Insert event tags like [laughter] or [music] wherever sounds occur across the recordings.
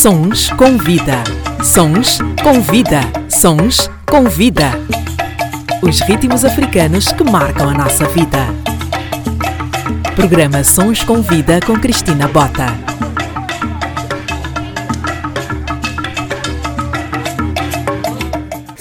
Sons com vida. Sons com vida. Sons com vida. Os ritmos africanos que marcam a nossa vida. Programa Sons com Vida com Cristina Bota.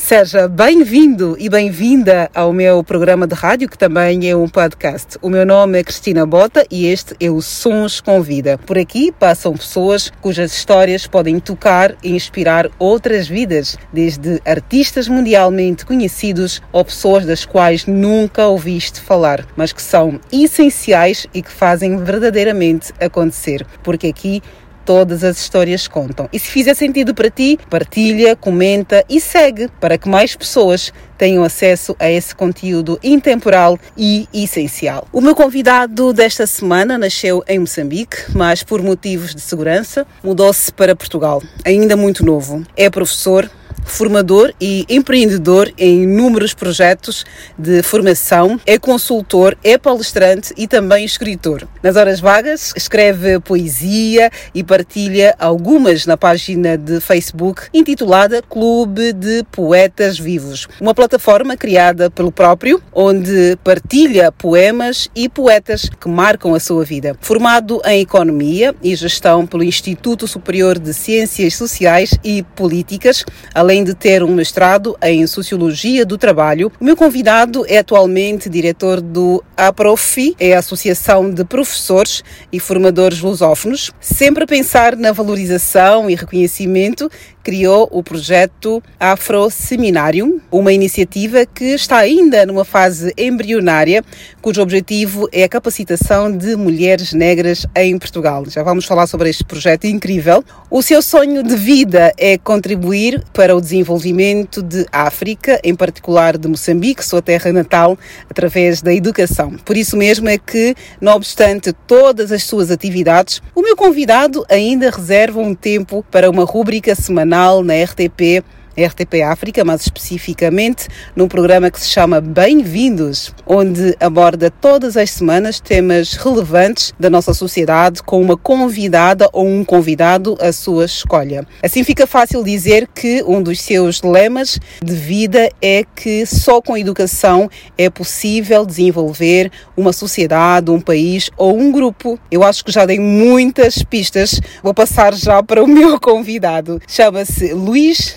Seja bem-vindo e bem-vinda ao meu programa de rádio, que também é um podcast. O meu nome é Cristina Bota e este é o Sons com Vida. Por aqui passam pessoas cujas histórias podem tocar e inspirar outras vidas, desde artistas mundialmente conhecidos ou pessoas das quais nunca ouviste falar, mas que são essenciais e que fazem verdadeiramente acontecer. Porque aqui todas as histórias contam. E se fizer sentido para ti, partilha, comenta e segue para que mais pessoas tenham acesso a esse conteúdo intemporal e essencial. O meu convidado desta semana nasceu em Moçambique, mas por motivos de segurança mudou-se para Portugal, ainda muito novo. É professor, formador e empreendedor em inúmeros projetos de formação, é consultor, é palestrante e também escritor. Nas horas vagas, escreve poesia e partilha algumas na página de Facebook intitulada Clube de Poetas Vivos, uma plataforma criada pelo próprio, onde partilha poemas e poetas que marcam a sua vida. Formado em Economia e Gestão pelo Instituto Superior de Ciências Sociais e Políticas, além além de ter um mestrado em Sociologia do Trabalho. O meu convidado é atualmente diretor do APROFI, é a Associação de Professores e Formadores Lusófonos, sempre a pensar na valorização e reconhecimento criou o projeto Afro Seminário, uma iniciativa que está ainda numa fase embrionária, cujo objetivo é a capacitação de mulheres negras em Portugal. Já vamos falar sobre este projeto incrível. O seu sonho de vida é contribuir para o desenvolvimento de África, em particular de Moçambique, sua terra natal, através da educação. Por isso mesmo é que, não obstante todas as suas atividades, o meu convidado ainda reserva um tempo para uma rúbrica semanal na RTP RTP África, mais especificamente num programa que se chama Bem-vindos, onde aborda todas as semanas temas relevantes da nossa sociedade com uma convidada ou um convidado à sua escolha. Assim fica fácil dizer que um dos seus lemas de vida é que só com educação é possível desenvolver uma sociedade, um país ou um grupo. Eu acho que já dei muitas pistas. Vou passar já para o meu [laughs] convidado. Chama-se Luís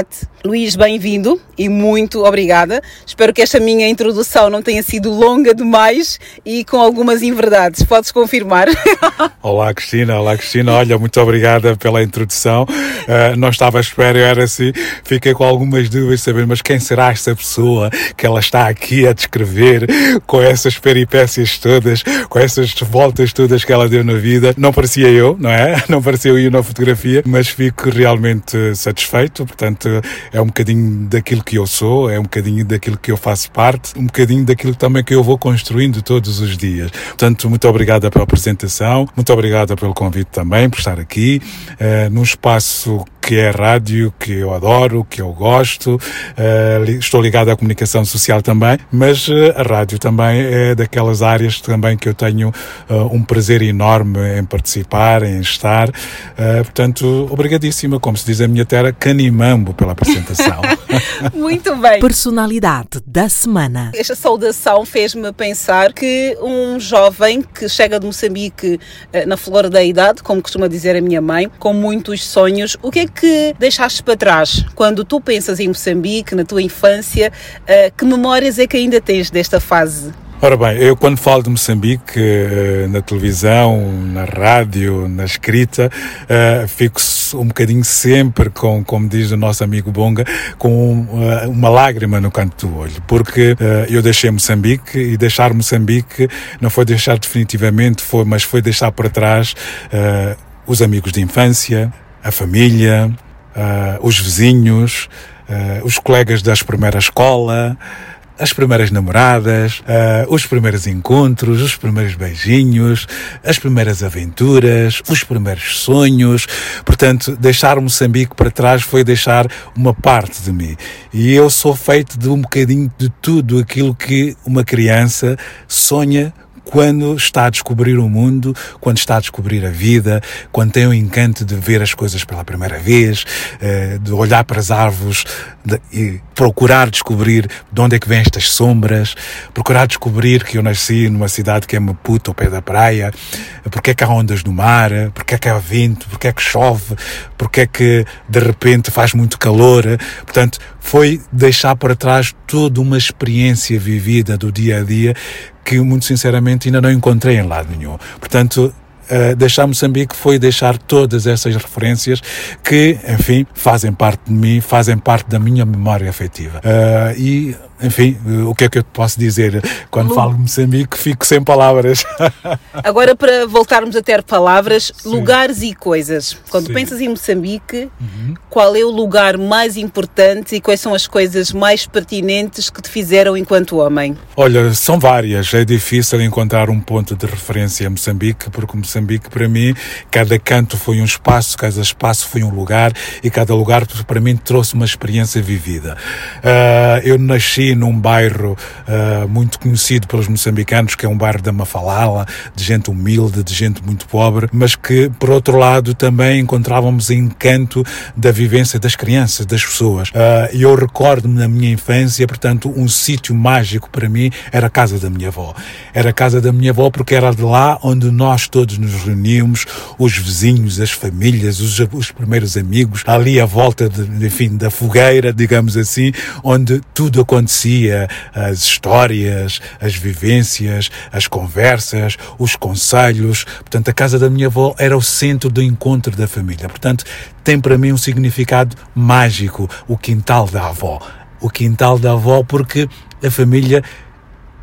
Sinat Luís, bem-vindo e muito obrigada. Espero que esta minha introdução não tenha sido longa demais e com algumas inverdades. Podes confirmar? [laughs] Olá, Cristina. Olá, Cristina. Olha, muito obrigada pela introdução. Uh, não estava à espera, era assim. Fiquei com algumas dúvidas, saber, mas quem será esta pessoa que ela está aqui a descrever com essas peripécias todas, com essas voltas todas que ela deu na vida? Não parecia eu, não é? [laughs] Não parecia eu na fotografia, mas fico realmente satisfeito. Portanto, é um bocadinho daquilo que eu sou, é um bocadinho daquilo que eu faço parte, um bocadinho daquilo também que eu vou construindo todos os dias. Portanto, muito obrigada pela apresentação, muito obrigada pelo convite também, por estar aqui, uh, num espaço que é rádio, que eu adoro, que eu gosto. Uh, estou ligado à comunicação social também, mas uh, a rádio também é daquelas áreas também que eu tenho uh, um prazer enorme em participar, em estar. portanto, obrigadíssima, como se diz a minha terra, canimambo pela apresentação. [laughs] Muito bem. Personalidade da semana. Esta saudação fez-me pensar que um jovem que chega de Moçambique na flor da idade, como costuma dizer a minha mãe, com muitos sonhos, o que é que deixaste para trás quando tu pensas em Moçambique, na tua infância? Uh, que memórias é que ainda tens desta fase? Ora bem, eu quando falo de Moçambique, eh, na televisão, na rádio, na escrita, uh, fico um bocadinho sempre, com, como diz o nosso amigo Bonga, com uma lágrima no canto do olho, porque eu deixei Moçambique e deixar Moçambique não foi deixar definitivamente, foi, mas foi deixar para trás os amigos de infância, a família, uh, os vizinhos, uh, os colegas da primeira escola, as primeiras namoradas, uh, os primeiros encontros, os primeiros beijinhos, as primeiras aventuras, os primeiros sonhos. Portanto, deixar Moçambique para trás foi deixar uma parte de mim. E eu sou feito de um bocadinho de tudo aquilo que uma criança sonha quando está a descobrir o mundo, quando está a descobrir a vida, quando tem o encanto de ver as coisas pela primeira vez, eh, de olhar para as árvores e procurar descobrir de onde é que vêm estas sombras, procurar descobrir que eu nasci numa cidade que é Maputo, ao pé da praia, porque é que há ondas no mar, porque é que há vento, porque é que chove, porque é que de repente faz muito calor. Portanto, foi deixar para trás toda uma experiência vivida do dia a dia que, muito sinceramente, ainda não encontrei em lado nenhum. Portanto, Uh, deixar Moçambique foi deixar todas essas referências que, enfim, fazem parte de mim, fazem parte da minha memória afetiva. Uh, e enfim, o que é que eu posso dizer? Quando Lu... falo de Moçambique, fico sem palavras. [laughs] Agora, para voltarmos a ter palavras, Sim. lugares e coisas. Quando Sim. pensas em Moçambique, uhum. qual é o lugar mais importante e quais são as coisas mais pertinentes que te fizeram enquanto homem? Olha, são várias. É difícil encontrar um ponto de referência a Moçambique, porque Moçambique, para mim, cada canto foi um espaço, cada espaço foi um lugar e cada lugar, para mim, trouxe uma experiência vivida. Uh, eu nasci num bairro uh, muito conhecido pelos moçambicanos, que é um bairro da Mafalala, de gente humilde, de gente muito pobre, mas que, por outro lado, também encontrávamos encanto da vivência das crianças, das pessoas. Uh, e eu recordo-me na minha infância, portanto, um sítio mágico para mim era a casa da minha avó. Era a casa da minha avó porque era de lá onde nós todos nos reuníamos, os vizinhos, as famílias, os, os primeiros amigos, ali à volta, de, enfim, da fogueira, digamos assim, onde tudo acontecia, as histórias, as vivências, as conversas, os conselhos. Portanto, a casa da minha avó era o centro do encontro da família. Portanto, tem para mim um significado mágico, o quintal da avó. O quintal da avó, porque a família,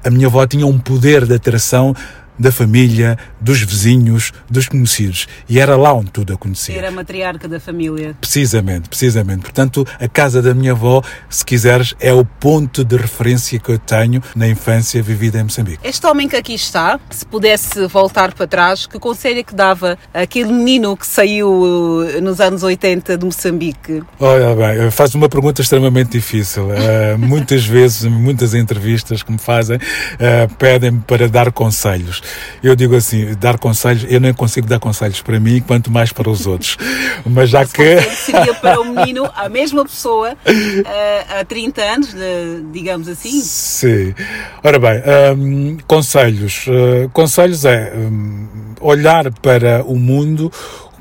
a minha avó tinha um poder de atração da família, dos vizinhos, dos conhecidos. E era lá onde tudo acontecia. Era a matriarca da família. Precisamente, precisamente. Portanto, a casa da minha avó, se quiseres, é o ponto de referência que eu tenho na infância vivida em Moçambique. Este homem que aqui está, se pudesse voltar para trás, que conselho é que dava àquele menino que saiu uh, nos anos 80 de Moçambique? Olha bem, faz uma pergunta extremamente difícil. Uh, [laughs] muitas vezes, muitas entrevistas que me fazem, uh, pedem-me para dar conselhos. Eu digo assim, dar conselhos, eu nem consigo dar conselhos para mim, quanto mais para os outros. [laughs] Mas já que. Seria para o menino a mesma pessoa há 30 anos, digamos assim? Sim. Ora bem, um, conselhos. Uh, conselhos é um, olhar para o mundo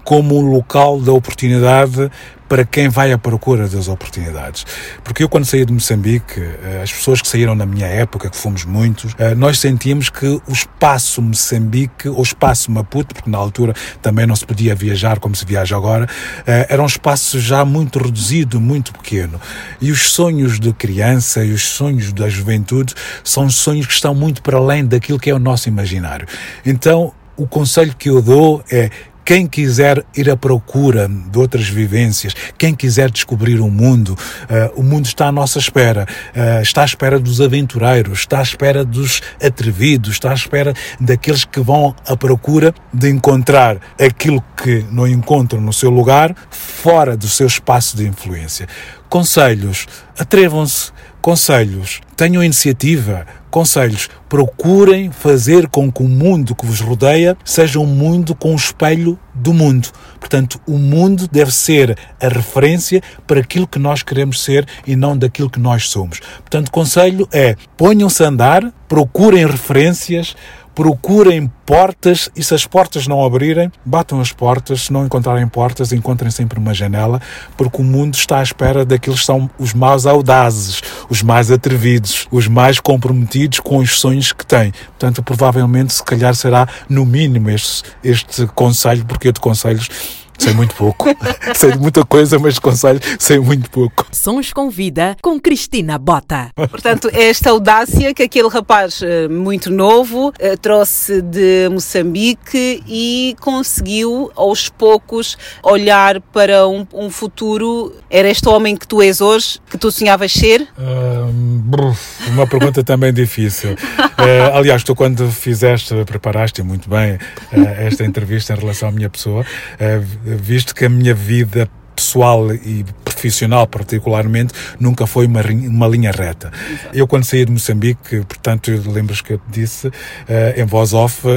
como um local da oportunidade para quem vai à procura das oportunidades. Porque eu, quando saí de Moçambique, eh, as pessoas que saíram na minha época, que fomos muitos, eh, nós sentíamos que o espaço Moçambique, ou espaço Maputo, porque na altura também não se podia viajar como se viaja agora, eh, era um espaço já muito reduzido, muito pequeno. E os sonhos de criança e os sonhos da juventude são sonhos que estão muito para além daquilo que é o nosso imaginário. Então, o conselho que eu dou é quem quiser ir à procura de outras vivências, quem quiser descobrir o mundo, uh, o mundo está à nossa espera. Uh, está à espera dos aventureiros, está à espera dos atrevidos, está à espera daqueles que vão à procura de encontrar aquilo que não encontram no seu lugar, fora do seu espaço de influência. Conselhos, atrevam-se. Conselhos, tenham iniciativa, conselhos. Procurem fazer com que o mundo que vos rodeia seja um mundo com o espelho do mundo. Portanto, o mundo deve ser a referência para aquilo que nós queremos ser e não daquilo que nós somos. Portanto, conselho é ponham-se a andar, procurem referências, procurem portas e se as portas não abrirem, batam as portas. Se não encontrarem portas, encontrem sempre uma janela, porque o mundo está à espera daqueles que são os mais audazes, os mais atrevidos, os mais comprometidos com os sonhos que têm. Portanto, provavelmente, se calhar será no mínimo este, este conselho, porque eu de conselhos Sei muito pouco. [laughs] sei de muita coisa, mas de conselho sei muito pouco. Sons com Vida com Cristina Bota. Portanto, é esta audácia que aquele rapaz eh, muito novo eh, trouxe de Moçambique e conseguiu aos poucos olhar para um, um futuro. Era este homem que tu és hoje, que tu sonhavas ser? uma pergunta também difícil. Uh, [laughs] aliás, tu quando fizeste, preparaste muito bem uh, esta entrevista em relação à minha pessoa, uh, visto que a minha vida pessoal e profissional particularmente, nunca foi uma, uma linha reta. Exato. Eu quando saí de Moçambique, portanto, lembras que eu te disse, uh, em voz off, uh,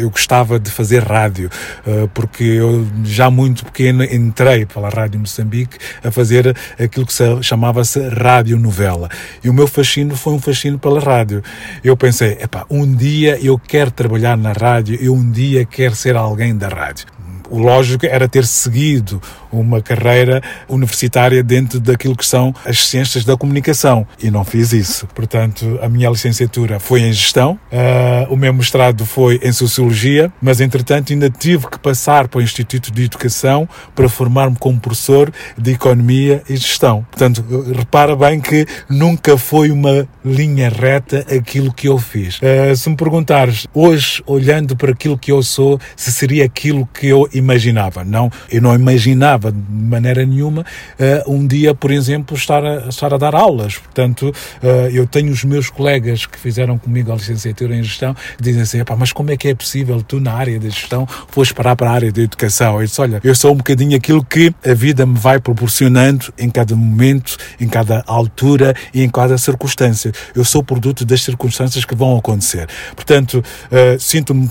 eu gostava de fazer rádio, uh, porque eu já muito pequeno entrei pela Rádio Moçambique a fazer aquilo que chamava-se rádio novela. E o meu fascínio foi um fascínio pela rádio. Eu pensei, epá, um dia eu quero trabalhar na rádio, eu um dia quero ser alguém da rádio o lógico era ter seguido uma carreira universitária dentro daquilo que são as ciências da comunicação e não fiz isso. Portanto, a minha licenciatura foi em gestão, uh, o meu mestrado foi em sociologia, mas entretanto ainda tive que passar para o Instituto de Educação para formar-me como professor de economia e gestão. Portanto, repara bem que nunca foi uma linha reta aquilo que eu fiz. Uh, se me perguntares hoje, olhando para aquilo que eu sou, se seria aquilo que eu imaginava. Não, eu não imaginava de maneira nenhuma uh, um dia, por exemplo, estar a, estar a dar aulas. Portanto, uh, eu tenho os meus colegas que fizeram comigo a licenciatura em gestão que dizem assim, mas como é que é possível tu na área da gestão fores parar para a área da educação? Eu disse, olha, eu sou um bocadinho aquilo que a vida me vai proporcionando em cada momento, em cada altura e em cada circunstância. Eu sou produto das circunstâncias que vão acontecer. Portanto, uh, sinto-me,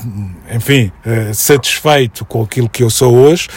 enfim, satisfeito com aquilo que eu sou hoje,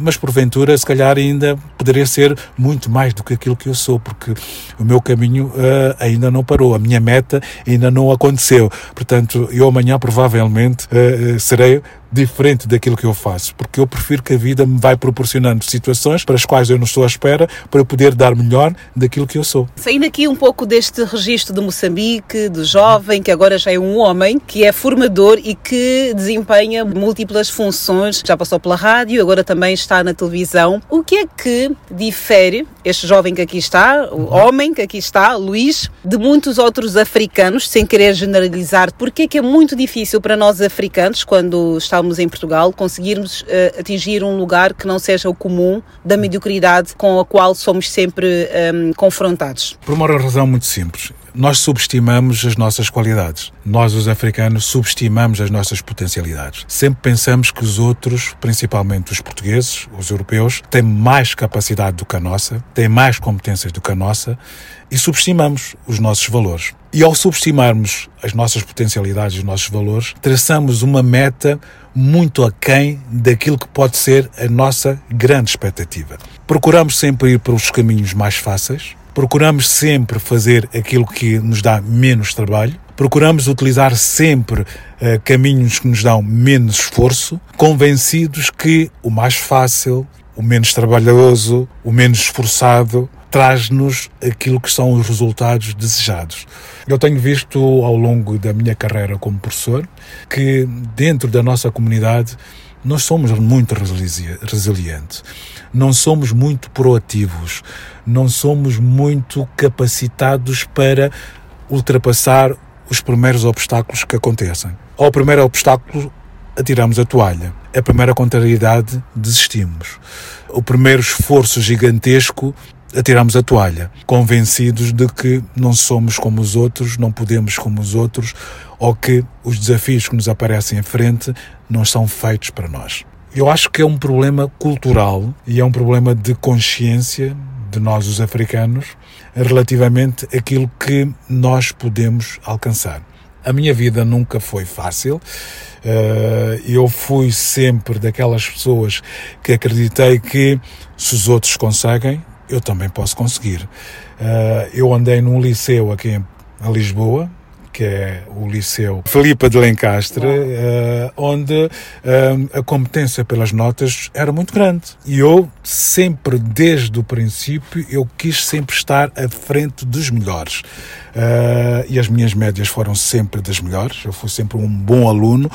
mas porventura, se calhar, ainda poderia ser muito mais do que aquilo que eu sou, porque o meu caminho uh, ainda não parou, a minha meta ainda não aconteceu. Portanto, eu amanhã provavelmente uh, serei diferente daquilo que eu faço, porque eu prefiro que a vida me vai proporcionando situações para as quais eu não estou à espera para poder dar melhor daquilo que eu sou. Saindo aqui um pouco deste registro de Moçambique, de jovem, que agora já é um homem, que é formador e que desempenha múltiplas funções, já passou pela rádio, agora também está na televisão. O que é que difere este jovem que aqui está, o homem que aqui está, Luís, de muitos outros africanos, sem querer generalizar? Porque é que é muito difícil para nós africanos, quando estamos em Portugal, conseguirmos uh, atingir um lugar que não seja o comum da mediocridade com a qual somos sempre um, ehm, confrontados? Por uma razão muito simples. Nós subestimamos as nossas qualidades. Nós, os africanos, subestimamos as nossas potencialidades. Sempre pensamos que os outros, principalmente os portugueses, os europeus, têm mais capacidade do que a nossa, têm mais competências do que a nossa e subestimamos os nossos valores. E ao subestimarmos as nossas potencialidades e os nossos valores, traçamos uma meta muito aquém daquilo que pode ser a nossa grande expectativa. Procuramos sempre ir para os caminhos mais fáceis, procuramos sempre fazer aquilo que nos dá menos trabalho, procuramos utilizar sempre uh, caminhos que nos dão menos esforço, convencidos que o mais fácil, o menos trabalhoso, o menos esforçado, traz-nos aquilo que são os resultados desejados. Eu tenho visto ao longo da minha carreira como professor que dentro da nossa comunidade nós somos muito resilientes, não somos muito proativos, não somos muito capacitados para ultrapassar os primeiros obstáculos que acontecem. Ao primeiro obstáculo, atiramos a toalha. A primeira contrariedade, desistimos. O primeiro esforço gigantesco, atiramos a toalha, convencidos de que não somos como os outros, não podemos como os outros, ou que os desafios que nos aparecem em frente não são feitos para nós. Eu acho que é um problema cultural e é um problema de consciência de nós, os africanos, relativamente àquilo que nós podemos alcançar. A minha vida nunca foi fácil. Eh, eu fui sempre daquelas pessoas que acreditei que se os outros conseguem, eu também posso conseguir. Uh, eu andei num liceu aqui em Lisboa, que é o Liceu Filipa de Lencastre, uh, onde uh, a competência pelas notas era muito grande. E eu sempre, desde o princípio, eu quis sempre estar à frente dos melhores. Uh, e as minhas médias foram sempre das melhores. Eu fui sempre um bom aluno,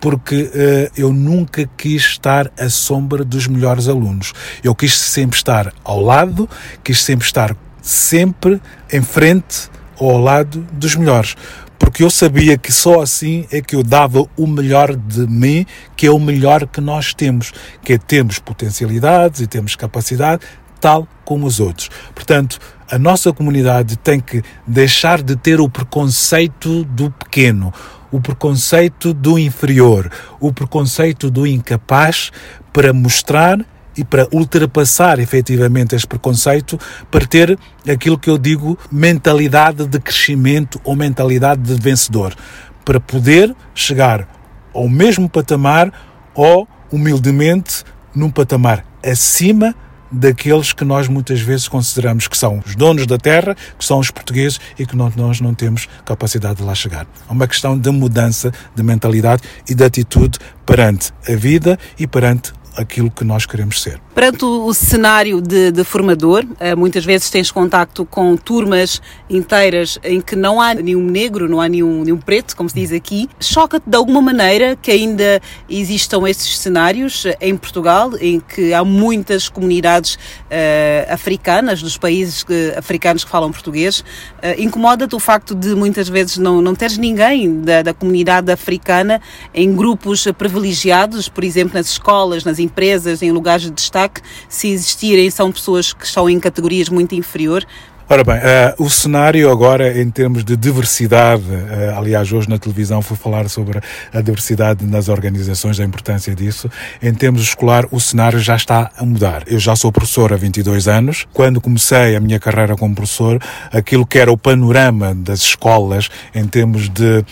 porque uh, eu nunca quis estar à sombra dos melhores alunos. Eu quis sempre estar ao lado, quis sempre estar sempre em frente ao lado dos melhores. Porque eu sabia que só assim é que eu dava o melhor de mim, que é o melhor que nós temos, que é temos potencialidades e temos capacidade, tal como os outros. Portanto, a nossa comunidade tem que deixar de ter o preconceito do pequeno, o preconceito do inferior, o preconceito do incapaz, para mostrar e para ultrapassar efetivamente este preconceito, para ter aquilo que eu digo mentalidade de crescimento ou mentalidade de vencedor, para poder chegar ao mesmo patamar ou humildemente num patamar acima daqueles que nós muitas vezes consideramos que são os donos da terra, que são os portugueses e que nós não temos capacidade de lá chegar. É uma questão de mudança de mentalidade e de atitude perante a vida e perante aquilo que nós queremos ser. Perante o cenário de, de, formador, eh, muitas vezes tens contacto com turmas inteiras em que não há nenhum negro, não há nenhum, nenhum preto, como se diz aqui. Choca-te de alguma maneira que ainda existam esses cenários eh, em Portugal, em que há muitas comunidades uh, africanas, dos países que, africanos que falam português. Uh, Incomoda-te o facto de muitas vezes não, não teres ninguém da, da comunidade africana em grupos privilegiados, por exemplo, nas escolas, nas empresas, em lugares de destaque, se existirem, são pessoas que estão em categorias muito inferior, Ora bem, uh, o cenário agora em termos de diversidade, uh, aliás, hoje na televisão fui falar sobre a diversidade nas organizações, a importância disso. Em termos escolar, o cenário já está a mudar. Eu já sou professor há 22 anos. Quando comecei a minha carreira como professor, aquilo que era o panorama das escolas em termos de uh,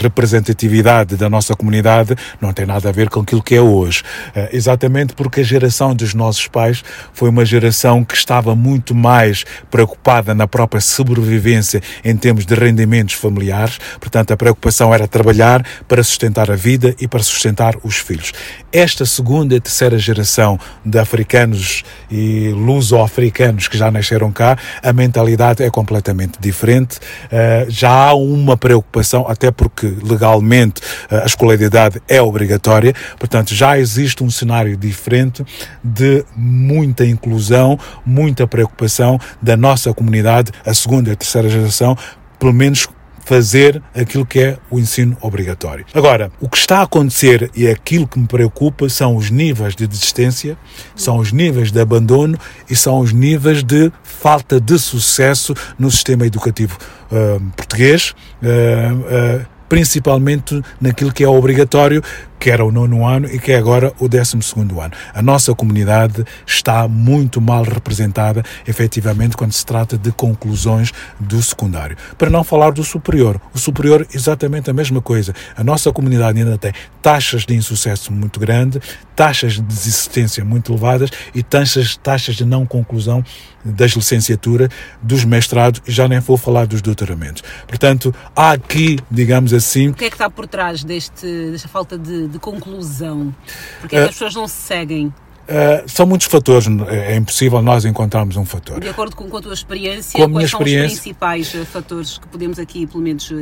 representatividade da nossa comunidade não tem nada a ver com aquilo que é hoje. exatamente porque a geração dos nossos pais foi uma geração que estava muito mais preocupada preocupada na própria sobrevivência em termos de rendimentos familiares, portanto, a preocupação era trabalhar para sustentar a vida e para sustentar os filhos. Esta segunda e terceira geração de africanos e luso-africanos que já nasceram cá, a mentalidade é completamente diferente. Uh, já há uma preocupação, até porque legalmente uh, a escolaridade é obrigatória, portanto, já existe um cenário diferente de muita inclusão, muita preocupação da nossa comunidade comunidade, a segunda e a terceira geração, pelo menos fazer aquilo que é o ensino obrigatório. Agora, o que está a acontecer e é aquilo que me preocupa são os níveis de desistência, são os níveis de abandono e são os níveis de falta de sucesso no sistema educativo uh, português. Uh, uh, principalmente naquilo que é obrigatório, que era o nono ano e que é agora o décimo segundo ano. A nossa comunidade está muito mal representada, efetivamente, quando se trata de conclusões do secundário. Para não falar do superior. O superior, exatamente a mesma coisa. A nossa comunidade ainda tem taxas de insucesso muito grande, taxas de desistência muito elevadas e taxas, taxas de não conclusão das licenciaturas, dos mestrados e já nem vou falar dos doutoramentos. Portanto, há aqui, digamos assim... O que é que está por trás deste, desta falta de, de conclusão? Porque é que uh, as pessoas não se seguem? Uh, são muitos fatores, é impossível nós encontrarmos um fator. De acordo com, com a tua experiência, com a quais são experiência, os principais uh, fatores que podemos aqui, pelo menos, uh,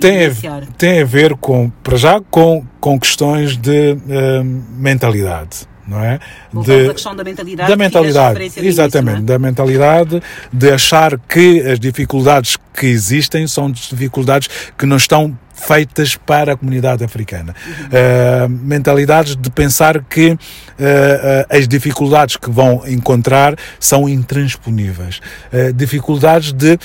tem iniciar? A, tem a ver com, para já, com, com questões de mentalidade não é? de, a questão da mentalidade. Da mentalidade, exatamente, início, é? da mentalidade de achar que as dificuldades que existem são dificuldades que não estão feitas para a comunidade africana. Uhum. Uh, mentalidades de pensar que uh, uh, as dificuldades que vão encontrar são intransponíveis. dificuldades de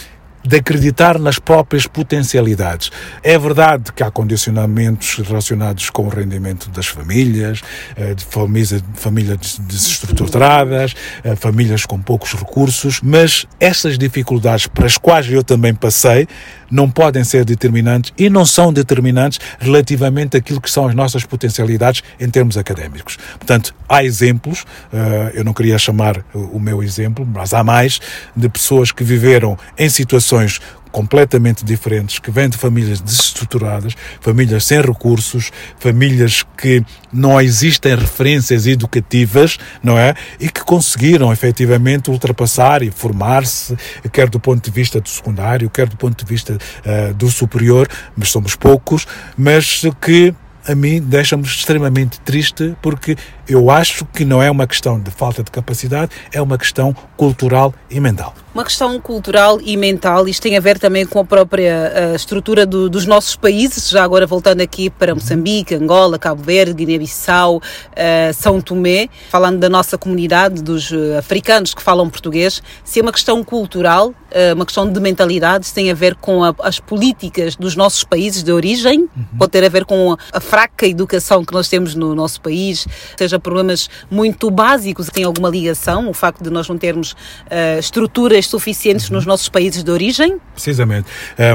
de acreditar nas próprias potencialidades. É verdade que há condicionamentos relacionados com o rendimento das famílias, eh, de famílias, desestruturadas, eh, famílias com poucos recursos, mas essas dificuldades para as quais eu também passei não podem ser determinantes e não são determinantes relativamente àquilo que são as nossas potencialidades em termos académicos. Portanto, há exemplos, eh, eu não queria chamar o meu exemplo, mas há mais, de pessoas que viveram em situações completamente diferentes, que vêm de famílias desestruturadas, famílias sem recursos, famílias que não existem referências educativas, não é? E que conseguiram efetivamente ultrapassar e formar-se, quer do ponto de vista do secundário, quer do ponto de vista uh, do superior, mas somos poucos, mas que a mim deixa-me extremamente triste porque eu acho que não é uma questão de falta de capacidade, é uma questão cultural e mental uma questão cultural e mental. Isto tem a ver também com a própria a estrutura do, dos nossos países. Já agora voltando aqui para Moçambique, Angola, Cabo Verde, Guiné-Bissau, uh, São Tomé, falando da nossa comunidade, dos uh, africanos que falam português, se é uma questão cultural, uh, uma questão de mentalidade, se tem a ver com a, as políticas dos nossos países de origem, uhum. pode ter a ver com a, a fraca educação que nós temos no nosso país, seja problemas muito básicos, tem alguma ligação, o facto de nós não termos uh, estruturas suficientes nos nossos países de origem? Precisamente.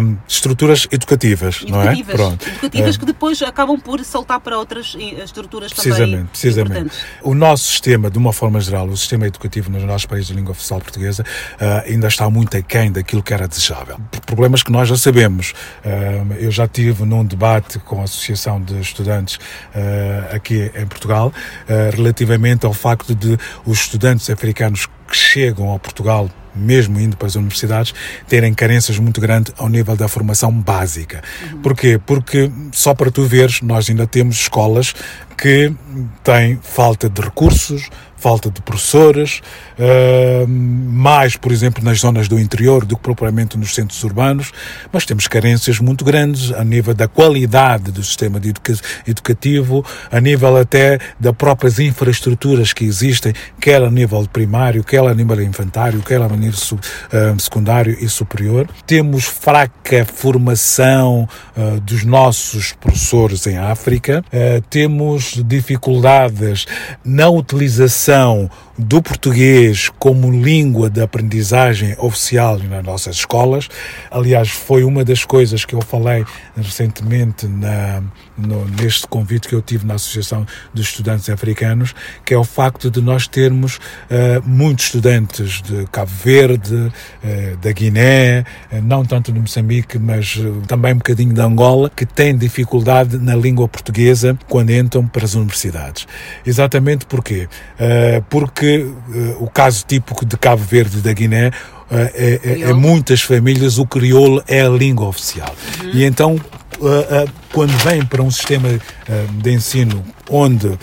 Um, estruturas educativas, educativas, não é? Pronto. Educativas uh, que depois acabam por saltar para outras estruturas precisamente, também Precisamente. O nosso sistema, de uma forma geral, o sistema educativo nos nossos países de língua oficial portuguesa uh, ainda está muito aquém daquilo que era desejável. Problemas que nós já sabemos. Uh, eu já tive num debate com a Associação de Estudantes aqui em Portugal relativamente ao facto de os estudantes africanos que chegam a Portugal mesmo indo para as universidades, terem carências muito grandes ao nível da formação básica. Uhum. Porquê? Porque, só para tu veres, nós ainda temos escolas que têm falta de recursos, falta de professores, uh, mais, por exemplo, nas zonas do interior do que propriamente nos centros urbanos, mas temos carências muito grandes a nível da qualidade do sistema educa educativo, a nível até das próprias infraestruturas que existem, quer a nível primário, quer a nível infantário, quer a nível uh, secundário e superior. Temos fraca formação uh, dos nossos professores em África, temos dificuldades na utilização utilização do português como língua de aprendizagem oficial nas nossas escolas. Aliás, foi uma das coisas que eu falei recentemente na, no, neste convite que eu tive na Associação dos Estudantes Africanos, que é o facto de nós termos uh, muitos estudantes de Cabo Verde, uh, da Guiné, uh, não tanto de Moçambique, mas também um bocadinho de Angola, que têm dificuldade na língua portuguesa quando entram para as universidades. Exatamente porquê? porque o caso típico de Cabo Verde da Guiné é, é, é, muitas famílias o crioulo é a língua oficial. Uhum. E então uh, uh, quando vem para um sistema uh, de ensino onde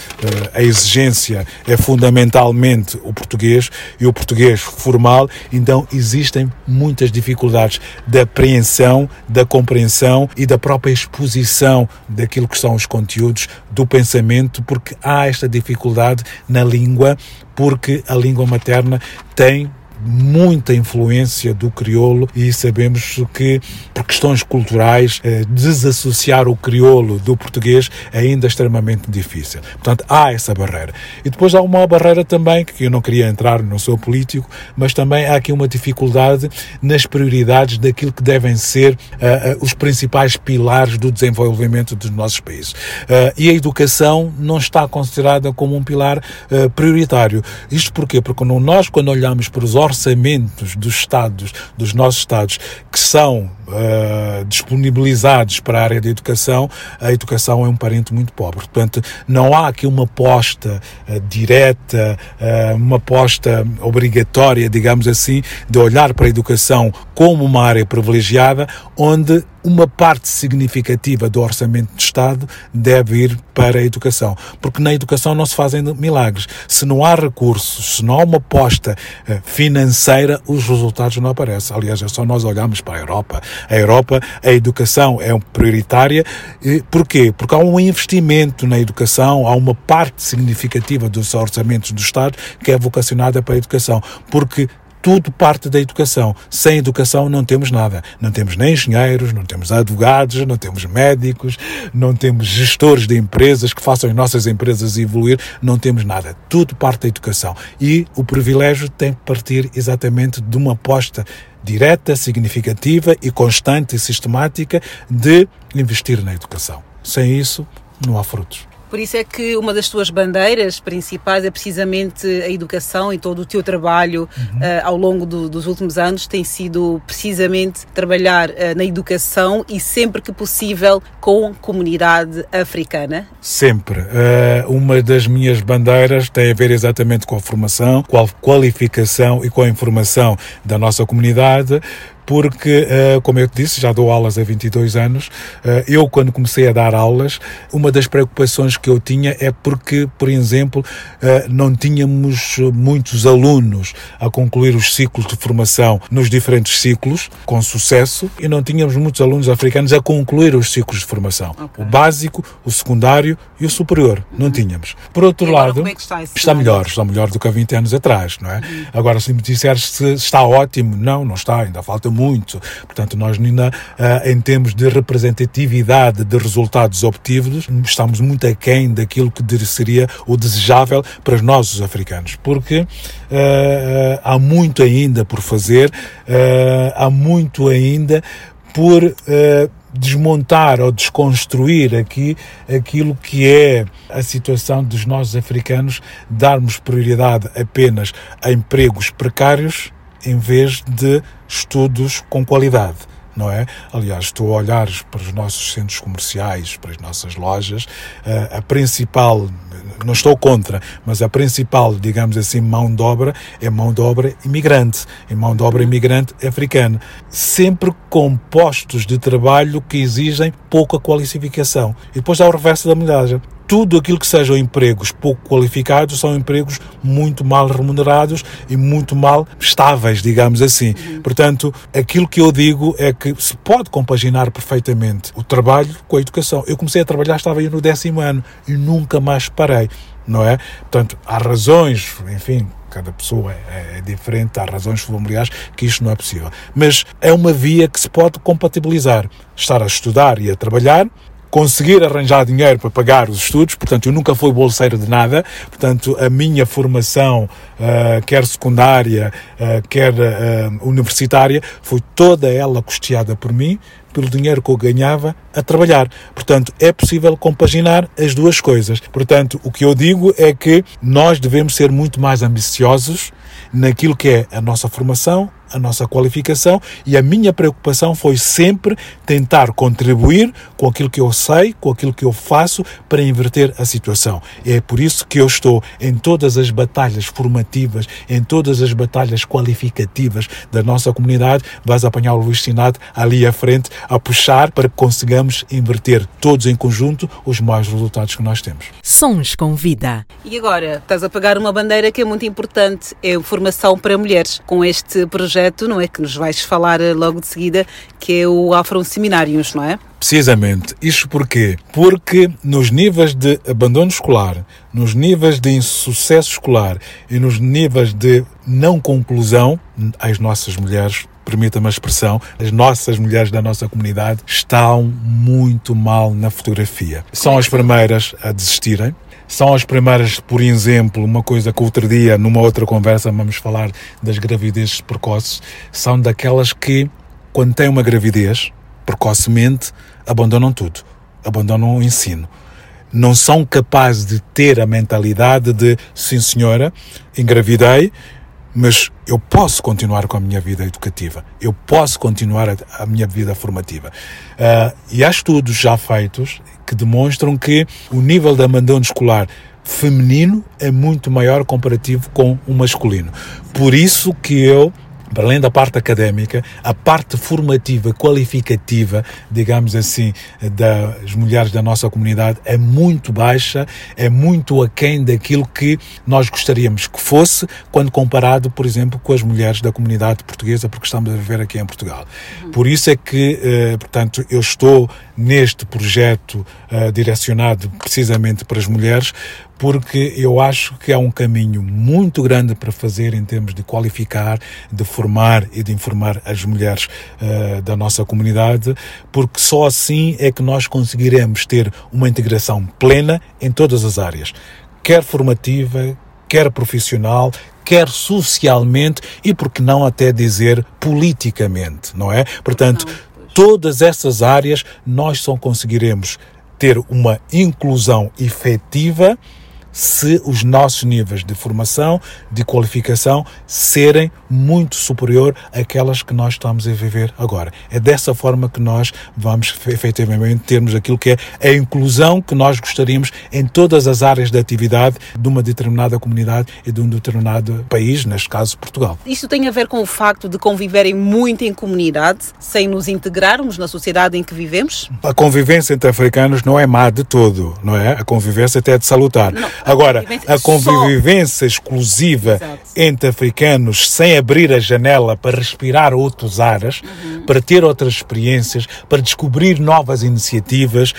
a exigência é fundamentalmente o português e o português formal, então existem muitas dificuldades da apreensão, da compreensão e da própria exposição daquilo que são os conteúdos do pensamento, porque há esta dificuldade na língua, porque a língua materna tem muita influência do crioulo e sabemos que, por questões culturais, eh, desassociar o crioulo do português é ainda extremamente difícil. Portanto, há essa barreira. E depois há uma barreira também, que eu não queria entrar, não sou político, mas também há aqui uma dificuldade nas prioridades daquilo que devem ser uh, uh, os principais pilares do desenvolvimento dos nossos países. Uh, e a educação não está considerada como um pilar prioritário. Isto porquê? Porque nós, quando olhamos para os orçamentos dos Estados, dos nossos Estados, que são uh, disponibilizados para a área da educação, a educação é um parente muito pobre. Portanto, não há aqui uma aposta uh, direta, uh, uma aposta obrigatória, digamos assim, de olhar para a educação como uma área privilegiada, onde uma parte significativa do orçamento do Estado deve ir para a educação. Porque na educação não se fazem milagres. Se não há recursos, se não há uma aposta financeira, os resultados não aparecem. Aliás, é só nós olharmos para a Europa a Europa, a educação é prioritária. Porquê? Porque há um investimento na educação, há uma parte significativa dos orçamentos do Estado que é vocacionada para a educação. Porque tudo parte da educação. Sem educação não temos nada. Não temos nem engenheiros, não temos advogados, não temos médicos, não temos gestores de empresas que façam as nossas empresas evoluir, não temos nada. Tudo parte da educação. E o privilégio tem que partir exatamente de uma aposta direta, significativa e constante e sistemática de investir na educação. Sem isso, não há frutos. Por isso é que uma das tuas bandeiras principais é precisamente a educação e todo o teu trabalho uhum. uh, ao longo do, dos últimos anos tem sido precisamente trabalhar uh, na educação e sempre que possível com a comunidade africana. Sempre. Uh, uma das minhas bandeiras tem a ver exatamente com a formação, com a qualificação e com a informação da nossa comunidade porque, eh, como eu te disse, já dou aulas há 22 anos. Eh, eu, quando comecei a dar aulas, uma das preocupações que eu tinha é porque, por exemplo, eh, não tínhamos muitos alunos a concluir os ciclos de formação nos diferentes ciclos com sucesso e não tínhamos muitos alunos africanos a concluir os ciclos de formação. Okay. O básico, o secundário e o superior. Não tínhamos. Por outro lado, é está, está melhor, está melhor do que há 20 anos atrás, não é? Uhum. Agora, se me disseres se está ótimo, não, não está, ainda falta muito. Portanto, nós ainda, uh, em termos de representatividade de resultados obtidos, estamos muito aquém daquilo que seria o desejável para nós, os africanos, porque uh, há muito ainda por fazer, há muito ainda por desmontar ou desconstruir aqui aquilo que é a situação dos nossos africanos, darmos prioridade apenas a empregos precários em vez de estudos com qualidade não é? Aliás, estou a olhar para os nossos centros comerciais, para as nossas lojas, eh, a principal, não estou contra, mas a principal, digamos assim, mão de obra é mão de obra imigrante, e mão de obra imigrante africana, sempre com postos de trabalho que exigem pouca qualificação. E depois há o reverso da medalha tudo aquilo que sejam empregos pouco qualificados são empregos muito mal remunerados e muito mal estáveis, digamos assim. Uhum. Portanto, aquilo que eu digo é que se pode compaginar perfeitamente o trabalho com a educação. Eu comecei a trabalhar, estava aí no décimo ano e nunca mais parei, não é? Portanto, há razões, enfim, cada pessoa é, é, diferente, há razões familiares que isto não é possível. Mas é uma via que se pode compatibilizar. Estar a estudar e a trabalhar conseguir arranjar dinheiro para pagar os estudos, portanto, eu nunca fui bolseiro de nada, portanto, a minha formação, uh, quer secundária, uh, quer uh, universitária, foi toda ela custeada por mim, pelo dinheiro que eu ganhava a trabalhar. Portanto, é possível compaginar as duas coisas. Portanto, o que eu digo é que nós devemos ser muito mais ambiciosos naquilo que é a nossa formação, a nossa qualificação e a minha preocupação foi sempre tentar contribuir com aquilo que eu sei, com aquilo que eu faço para inverter a situação. E é por isso que eu estou em todas as batalhas formativas, em todas as batalhas qualificativas da nossa comunidade. Vais apanhar o Luís Sinado ali à frente a puxar para que consigamos inverter todos em conjunto os mais resultados que nós temos. Sons com vida. E agora, estás a pagar uma bandeira que é muito importante, é a formação para mulheres. Com este projeto projeto, não é? Que nos vais falar eh, logo de seguida, que é o Afro Seminários, não é? Precisamente. Isto porquê? Porque nos níveis de abandono escolar, nos níveis de insucesso escolar e nos níveis de não conclusão, as nossas mulheres permita-me a expressão, as nossas mulheres da nossa comunidade estão muito mal na fotografia. São as primeiras a desistirem, são as primeiras, por exemplo, uma coisa que outro dia, numa outra conversa, vamos falar das gravidezes precoces, são daquelas que, quando têm uma gravidez, precocemente, abandonam tudo, abandonam o ensino. Não são capazes de ter a mentalidade de, sim senhora, engravidei, mas eu posso continuar com a minha vida educativa, eu posso continuar a, a minha vida formativa. Uh, e há estudos já feitos que demonstram que o nível de abandono escolar feminino é muito maior comparativo com o masculino. Por isso que eu para além da parte académica, a parte formativa, qualificativa, digamos assim, das mulheres da nossa comunidade é muito baixa, é muito aquém daquilo que nós gostaríamos que fosse, quando comparado, por exemplo, com as mulheres da comunidade portuguesa, porque estamos a viver aqui em Portugal. Por isso é que, eh, portanto, eu estou neste projeto uh, direcionado precisamente para as mulheres, porque eu acho que há um caminho muito grande para fazer em termos de qualificar, de formar e de informar as mulheres uh, da nossa comunidade, porque só assim é que nós conseguiremos ter uma integração plena em todas as áreas, quer formativa, quer profissional, quer socialmente e, por que não até dizer, politicamente, não é? Portanto, todas essas áreas nós só conseguiremos ter uma inclusão efetiva se os nossos níveis de formação, de qualificação, serem muito superior àquelas que nós estamos a viver agora. É dessa forma que nós vamos efetivamente termos aquilo que é a inclusão que nós gostaríamos em todas as áreas de atividade de uma determinada comunidade e de um determinado país, neste caso Portugal. Isto tem a ver com o facto de conviverem muito em comunidade, sem nos integrarmos na sociedade em que vivemos? A convivência entre africanos não é má de todo, não é? A convivência até é de salutar. Não Agora, a convivência exclusiva Exato. entre africanos sem abrir a janela para respirar outros ares, uhum. para ter outras experiências, para descobrir novas iniciativas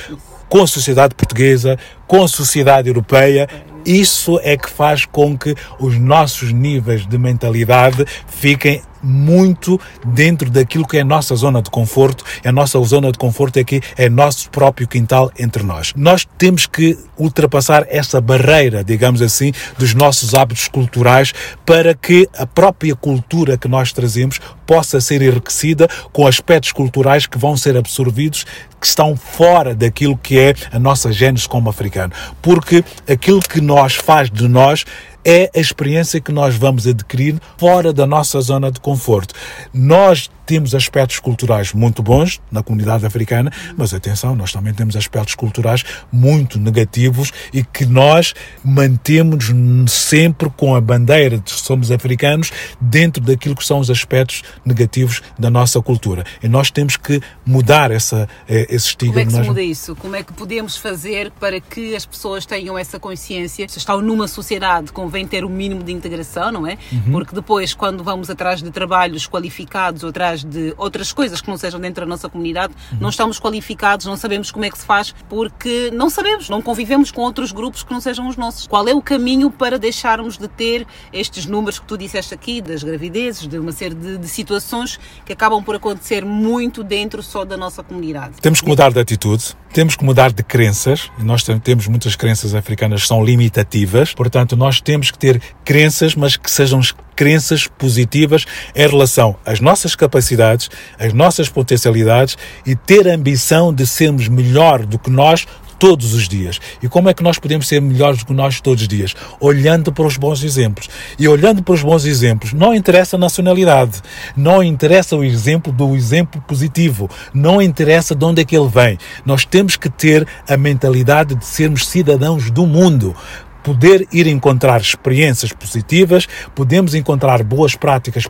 com a sociedade portuguesa, com a sociedade europeia, isso é que faz com que os nossos níveis de mentalidade fiquem muito dentro daquilo que é a nossa zona de conforto. A nossa zona de conforto aqui é nosso próprio quintal entre nós. Nós temos que ultrapassar essa barreira, digamos assim, dos nossos hábitos culturais para que a própria cultura que nós trazemos possa ser enriquecida com aspectos culturais que vão ser absorvidos que estão fora daquilo que é a nossa gênese como africano. Porque aquilo que nós faz de nós é a experiência que nós vamos adquirir fora da nossa zona de conforto. Nós temos aspectos culturais muito bons na comunidade africana, mas atenção, nós também temos aspectos culturais muito negativos e que nós mantemos sempre com a bandeira de somos africanos dentro daquilo que são os aspectos negativos da nossa cultura. E nós temos que mudar essa, eh, esse estigma. Como é que se muda isso? Como é que podemos fazer para que as pessoas tenham essa consciência? Se estão numa sociedade, convém ter o um mínimo de integração, não é? Uhum. Porque depois, quando vamos atrás de trabalhos qualificados ou atrás de outras coisas que não sejam dentro da nossa comunidade, uhum. não estamos qualificados, não sabemos como é que se faz, porque não sabemos, não convivemos com outros grupos que não sejam os nossos. Qual é o caminho para deixarmos de ter estes números que tu disseste aqui, das gravidezes, de uma série de, de situações que acabam por acontecer muito dentro só da nossa comunidade? Temos que mudar de atitude, temos que mudar de crenças, nós temos muitas crenças africanas que são limitativas, portanto, nós temos que ter crenças, mas que sejam crenças positivas em relação às nossas capacidades, às nossas potencialidades e ter a ambição de sermos melhor do que nós todos os dias. E como é que nós podemos ser melhores do que nós todos os dias? Olhando para os bons exemplos. E olhando para os bons exemplos, não interessa a nacionalidade, não interessa o exemplo do exemplo positivo, não interessa de onde é que ele vem. Nós temos que ter a mentalidade de sermos cidadãos do mundo poder ir encontrar experiências positivas, podemos encontrar boas práticas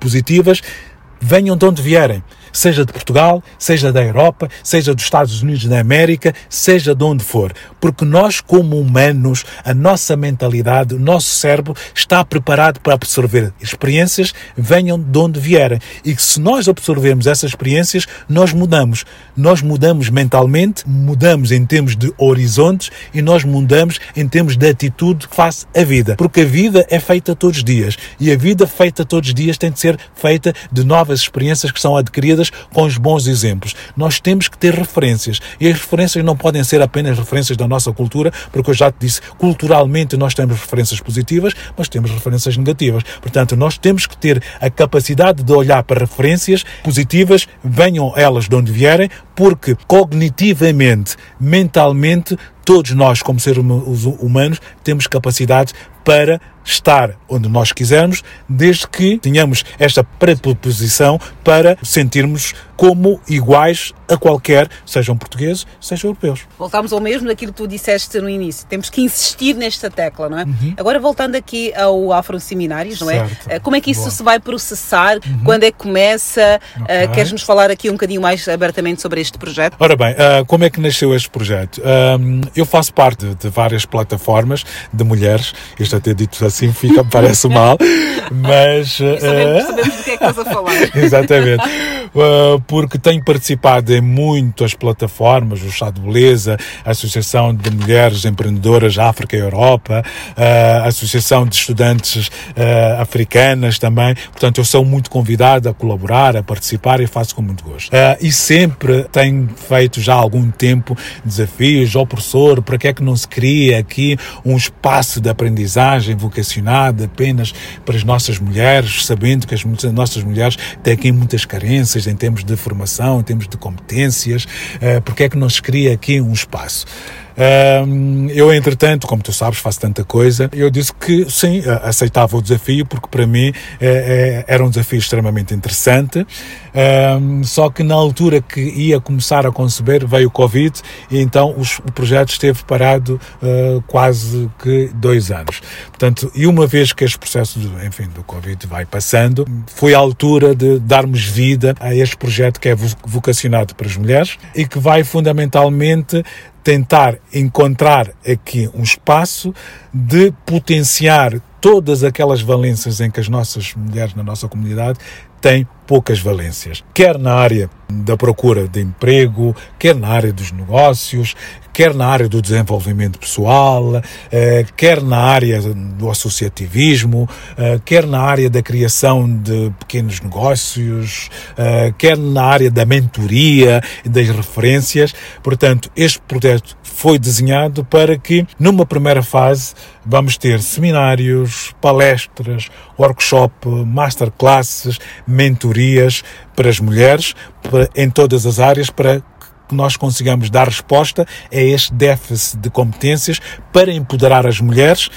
positivas, venham de onde vierem seja de Portugal, seja da Europa, seja dos Estados Unidos da América, seja de onde for. Porque nós, como humanos, a nossa mentalidade, o nosso cérebro está preparado para absorver experiências, venham de onde vierem. E se nós absorvermos essas experiências, nós mudamos. Nós mudamos mentalmente, mudamos em termos de horizontes e nós mudamos em termos de atitude face à vida. Porque a vida é feita todos os dias. E a vida feita todos os dias tem de ser feita de novas experiências que são adquiridas com os bons exemplos. Nós temos que ter referências e as referências não podem ser apenas referências da nossa cultura, porque eu já te disse, culturalmente nós temos referências positivas, mas temos referências negativas. Portanto, nós temos que ter a capacidade de olhar para referências positivas, venham elas de onde vierem, porque cognitivamente, mentalmente, todos nós, como seres humanos, temos capacidade para estar onde nós quisermos, desde que tenhamos esta preposição para sentirmos como iguais a qualquer, sejam portugueses, sejam europeus. Voltamos ao mesmo daquilo que tu disseste no início. Temos que insistir nesta tecla, não é? Uhum. Agora, voltando aqui ao Afro Seminários, não é? Certo. Eh, como é que isso Boa. se vai processar? Uhum. Quando é que começa? Eh, okay. Uh, Queres-nos falar aqui um bocadinho mais abertamente sobre este projeto? Ora bem, uh, como é que nasceu este projeto? Uh, eu faço parte de, de várias plataformas de mulheres, isto até dito assim fica, parece mal, mas... [laughs] sabemos, sabemos do que é que estás a falar. [laughs] Exatamente. porque tenho participado em muitas plataformas, o Chá de Beleza, a Associação de Mulheres Empreendedoras África e Europa, a Associação de Estudantes Africanas também. Portanto, eu sou muito convidado a colaborar, a participar e faço com muito gosto. E sempre tenho feito já há algum tempo desafios ao para que é que não se cria aqui um espaço de aprendizagem vocacionado apenas para as nossas mulheres, sabendo que as nossas mulheres têm aqui muitas carências em termos de formação, em termos de competências, uh, porque é que não se cria aqui um espaço? Eu, entretanto, como tu sabes, faço tanta coisa. Eu disse que sim, aceitava o desafio, porque para mim é, é, era um desafio extremamente interessante. só que na altura que ia começar a conceber, veio o Covid e então os, o projeto esteve parado uh, quase que dois anos. Portanto, e uma vez que este processo, do, enfim, do Covid vai passando, foi a altura de darmos vida a este projeto que é vocacionado para as mulheres e que vai fundamentalmente tentar encontrar aqui um espaço de potenciar todas aquelas valências em que as nossas mulheres na nossa comunidade têm poucas valências, quer na área da procura de emprego, quer na área dos negócios, quer na área do desenvolvimento pessoal, eh, quer na área do associativismo, eh, quer na área da criação de pequenos negócios, eh, quer na área da mentoria das referências. Portanto, este projeto foi desenhado para que, numa primeira fase, vamos ter seminários, palestras, workshop, masterclasses, para as mulheres em todas as áreas para que nós consigamos dar resposta a este déficit de competências para empoderar as mulheres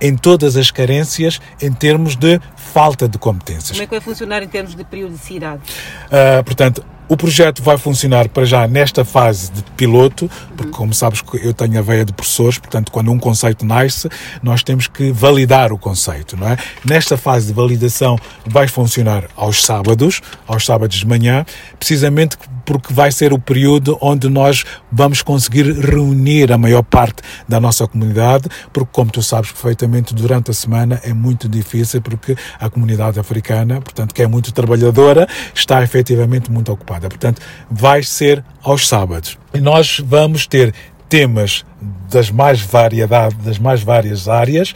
em todas as carências em termos de falta de competências. Como é que vai funcionar em termos de periodicidade? Uh, portanto, o projeto vai funcionar para já nesta fase de piloto, porque como sabes eu tenho a veia de professores, portanto quando um conceito nasce, nós temos que validar o conceito, não é? Nesta fase de validação vai funcionar aos sábados, aos sábados de manhã, precisamente porque vai ser o período onde nós vamos conseguir reunir a maior parte da nossa comunidade, porque como tu sabes perfeitamente, durante a semana é muito difícil porque a comunidade africana, portanto que é muito trabalhadora, está efetivamente muito ocupada. Portanto, vai ser aos sábados. E nós vamos ter temas das mais variedade, das mais várias áreas,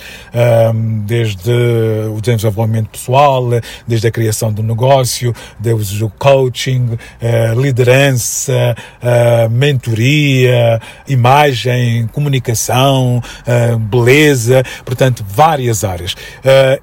desde o desenvolvimento pessoal, desde a criação do negócio, desde o coaching, eh, liderança, eh, mentoria, imagem, comunicação, eh, beleza, portanto, várias áreas.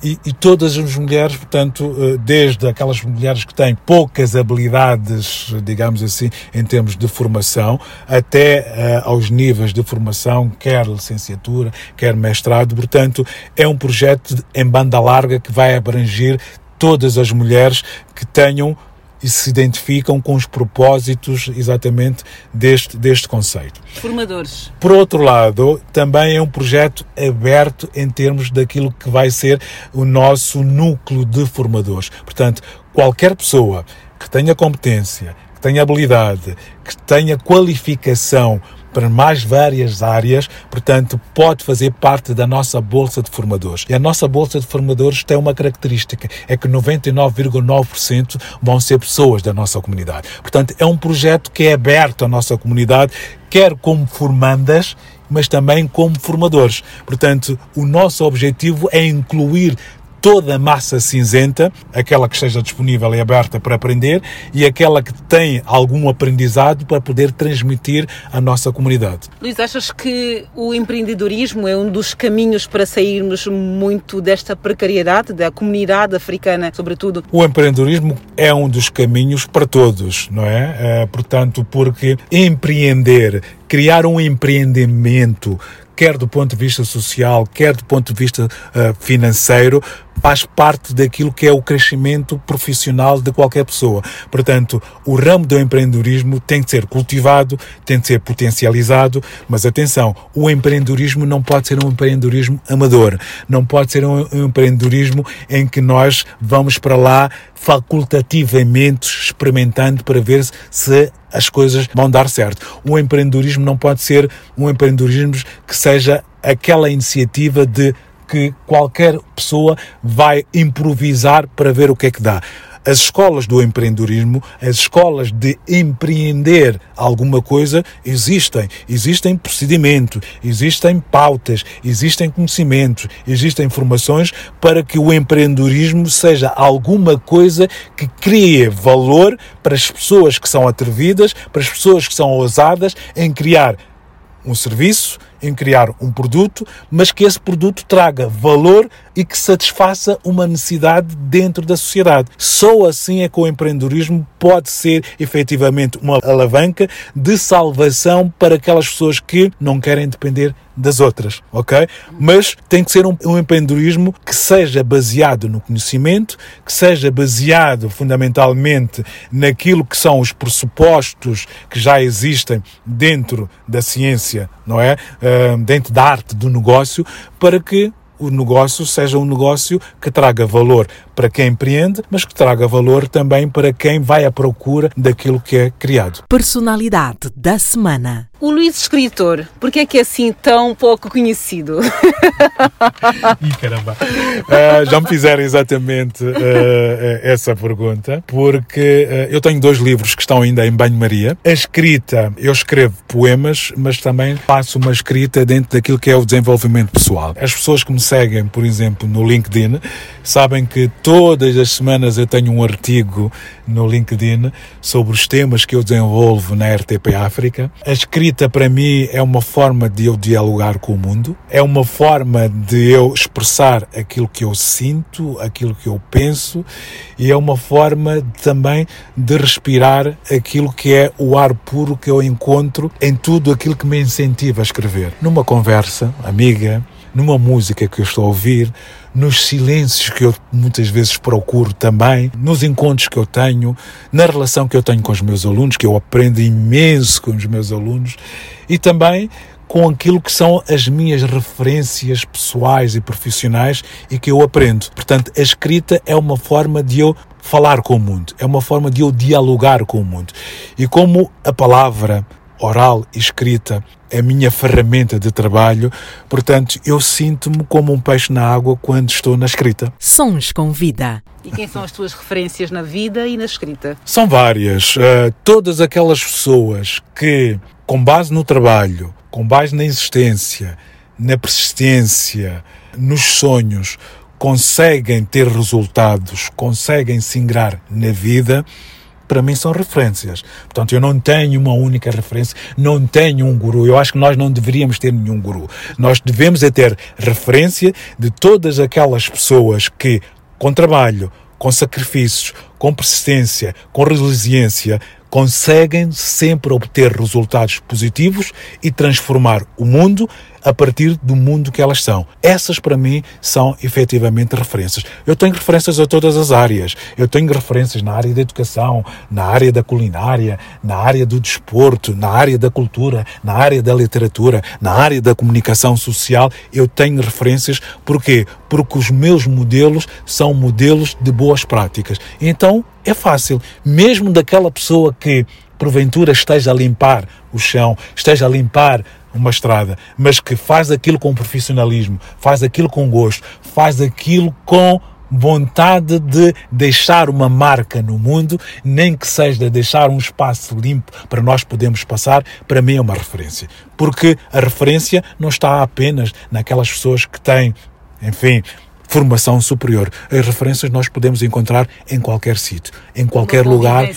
E, e todas as mulheres, portanto, desde aquelas mulheres que têm poucas habilidades, digamos assim, em termos de formação, até aos níveis de formação quer licenciatura, quer mestrado. Portanto, é um projeto em banda larga que vai abranger todas as mulheres que tenham e se identificam com os propósitos exatamente deste, deste conceito. Formadores. Por outro lado, também é um projeto aberto em termos daquilo que vai ser o nosso núcleo de formadores. Portanto, qualquer pessoa que tenha competência, que tenha habilidade, que tenha qualificação para mais várias áreas, portanto, pode fazer parte da nossa Bolsa de Formadores. E a nossa Bolsa de Formadores tem uma característica, é que 99,9% vão ser pessoas da nossa comunidade. Portanto, é um projeto que é aberto à nossa comunidade, quer como formandas, mas também como formadores. Portanto, o nosso objetivo é incluir toda a massa cinzenta, aquela que esteja disponível e aberta para aprender e aquela que tem algum aprendizado para poder transmitir à nossa comunidade. Luís, achas que o empreendedorismo é um dos caminhos para sairmos muito desta precariedade da comunidade africana, sobretudo? O empreendedorismo é um dos caminhos para todos, não é? é portanto, porque empreender, criar um empreendimento quer do ponto de vista social, quer do ponto de vista uh, financeiro, faz parte daquilo que é o crescimento profissional de qualquer pessoa. Portanto, o ramo do empreendedorismo tem de ser cultivado, tem de ser potencializado, mas atenção, o empreendedorismo não pode ser um empreendedorismo amador, não pode ser um empreendedorismo em que nós vamos para lá facultativamente experimentando para ver se as coisas vão dar certo. O empreendedorismo não pode ser um empreendedorismo que seja aquela iniciativa de que qualquer pessoa vai improvisar para ver o que é que dá. As escolas do empreendedorismo, as escolas de empreender alguma coisa existem. Existem procedimentos, existem pautas, existem conhecimentos, existem informações para que o empreendedorismo seja alguma coisa que crie valor para as pessoas que são atrevidas, para as pessoas que são ousadas em criar um serviço, em criar um produto, mas que esse produto traga valor e que satisfaça uma necessidade dentro da sociedade. Só assim é que o empreendedorismo pode ser efetivamente uma alavanca de salvação para aquelas pessoas que não querem depender das outras, ok? Mas tem que ser um, um, empreendedorismo que seja baseado no conhecimento, que seja baseado fundamentalmente naquilo que são os pressupostos que já existem dentro da ciência, não é? Uh, dentro da arte do negócio, para que o negócio seja um negócio que traga valor para quem empreende, mas que traga valor também para quem vai à procura daquilo que é criado. Personalidade da semana. O Luís Escritor, por que é que é assim tão pouco conhecido? [laughs] Ih, caramba. Uh, já me fizeram exatamente uh, essa pergunta, porque uh, eu tenho dois livros que estão ainda em banho-maria. A escrita, eu escrevo poemas, mas também faço uma escrita dentro daquilo que é o desenvolvimento pessoal. As pessoas que me seguem, por exemplo, no LinkedIn, sabem que todas as semanas eu tenho um artigo no LinkedIn sobre os temas que eu desenvolvo na RTP África. A escrita para mim é uma forma de eu dialogar com o mundo, é uma forma de eu expressar aquilo que eu sinto, aquilo que eu penso e é uma forma também de respirar aquilo que é o ar puro que eu encontro em tudo aquilo que me incentiva a escrever. Numa conversa amiga, numa música que eu estou a ouvir, nos silêncios que eu muitas vezes procuro também, nos encontros que eu tenho, na relação que eu tenho com os meus alunos, que eu aprendo imenso com os meus alunos, e também com aquilo que são as minhas referências pessoais e profissionais e que eu aprendo. Portanto, a escrita é uma forma de eu falar com o mundo, é uma forma de eu dialogar com o mundo. E como a palavra oral e escrita é a minha ferramenta de trabalho, portanto, eu sinto-me como um peixe na água quando estou na escrita. Sons com vida. E quem são as tuas referências na vida e na escrita? São várias. Uh, todas aquelas pessoas que, com base no trabalho, com base na existência, na persistência, nos sonhos, conseguem ter resultados, conseguem se ingrar na vida, para mim são referências. Portanto, eu não tenho uma única referência, não tenho um guru. Eu acho que nós não deveríamos ter nenhum guru. Nós devemos é ter referência de todas aquelas pessoas que, com trabalho, com sacrifícios, com persistência, com resiliência, conseguem sempre obter resultados positivos e transformar o mundo a partir do mundo que elas são. Essas, para mim, são efetivamente referências. Eu tenho referências a todas as áreas. Eu tenho referências na área da educação, na área da culinária, na área do desporto, na área da cultura, na área da literatura, na área da comunicação social. Eu tenho referências. Porquê? Porque os meus modelos são modelos de boas práticas. Então, é fácil. Mesmo daquela pessoa que porventura esteja a limpar o chão, esteja a limpar uma estrada, mas que faz aquilo com profissionalismo, faz aquilo com gosto, faz aquilo com vontade de deixar uma marca no mundo, nem que seja deixar um espaço limpo para nós podermos passar, para mim é uma referência. Porque a referência não está apenas naquelas pessoas que têm, enfim, formação superior. As referências nós podemos encontrar em qualquer sítio, em qualquer lugar,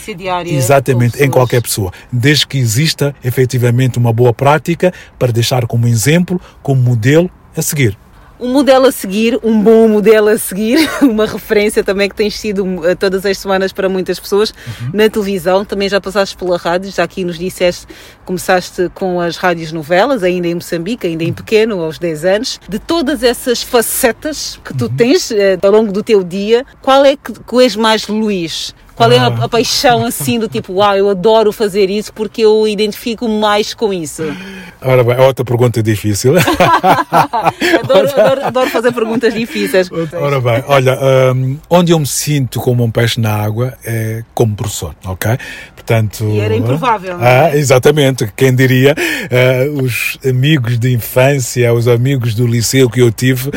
exatamente, em qualquer pessoa, desde que exista efetivamente uma boa prática para deixar como exemplo, como modelo a seguir um modelo a seguir, um bom modelo a seguir, [laughs] uma referência também que tens sido eh, todas as semanas para muitas pessoas uhum. na televisão, também já passaste pela rádio, já aqui nos disseste, começaste com as rádios novelas, ainda em Moçambique, ainda em pequeno, aos 10 anos, de todas essas facetas que tu uhum. tens eh, ao longo do teu dia, qual é que, que és mais Luís? Qual é a, a, paixão assim do tipo, uau, eu adoro fazer isso porque eu identifico mais com isso? Ora bem, outra pergunta difícil. [laughs] adoro, adoro, adoro, fazer perguntas difíceis. Ora bem, olha, um, onde eu me sinto como um peixe na água é como professor, ok? Portanto, e era improvável. Ah, é? exatamente, quem diria, uh, os amigos de infância, os amigos do liceu que eu tive, uh,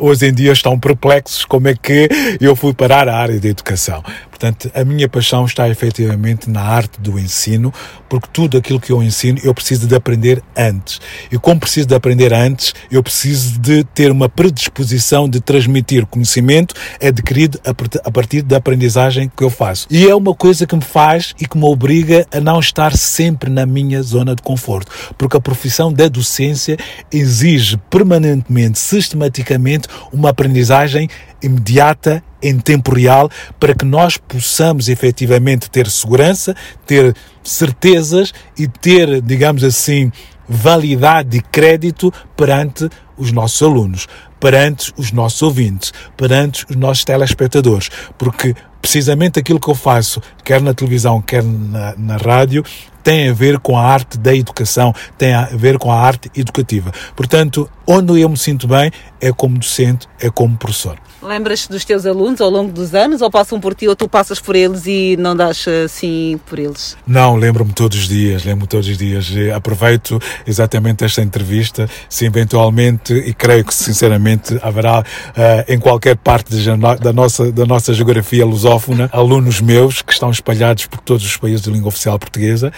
hoje em dia estão perplexos como é que eu fui parar a área da educação. Portanto, a minha paixão está efetivamente na arte do ensino, porque tudo aquilo que eu ensino eu preciso de aprender antes. E como preciso de aprender antes, eu preciso de ter uma predisposição de transmitir conhecimento adquirido a partir da aprendizagem que eu faço. E é uma coisa que me faz e que me obriga a não estar sempre na minha zona de conforto, porque a profissão da docência exige permanentemente, sistematicamente, uma aprendizagem imediata, em tempo real, para que nós possamos efetivamente ter segurança, ter certezas e ter, digamos assim, validade e crédito perante os nossos alunos, perante os nossos ouvintes, perante os nossos telespectadores, porque precisamente aquilo que eu faço, quer na televisão, quer na, na rádio, tem a ver com a arte da educação, tem a ver com a arte educativa. Portanto, onde eu me sinto bem é como docente, é como professor. Lembras-te dos teus alunos ao longo dos anos ou passam por ti ou tu passas por eles e não das assim por eles? Não, lembro-me todos os dias, lembro-me todos os dias. Aproveito exatamente esta entrevista, se eventualmente, e creio que sinceramente haverá uh, em qualquer parte da nossa, da nossa geografia lusófona alunos meus que estão espalhados por todos os países de língua oficial portuguesa.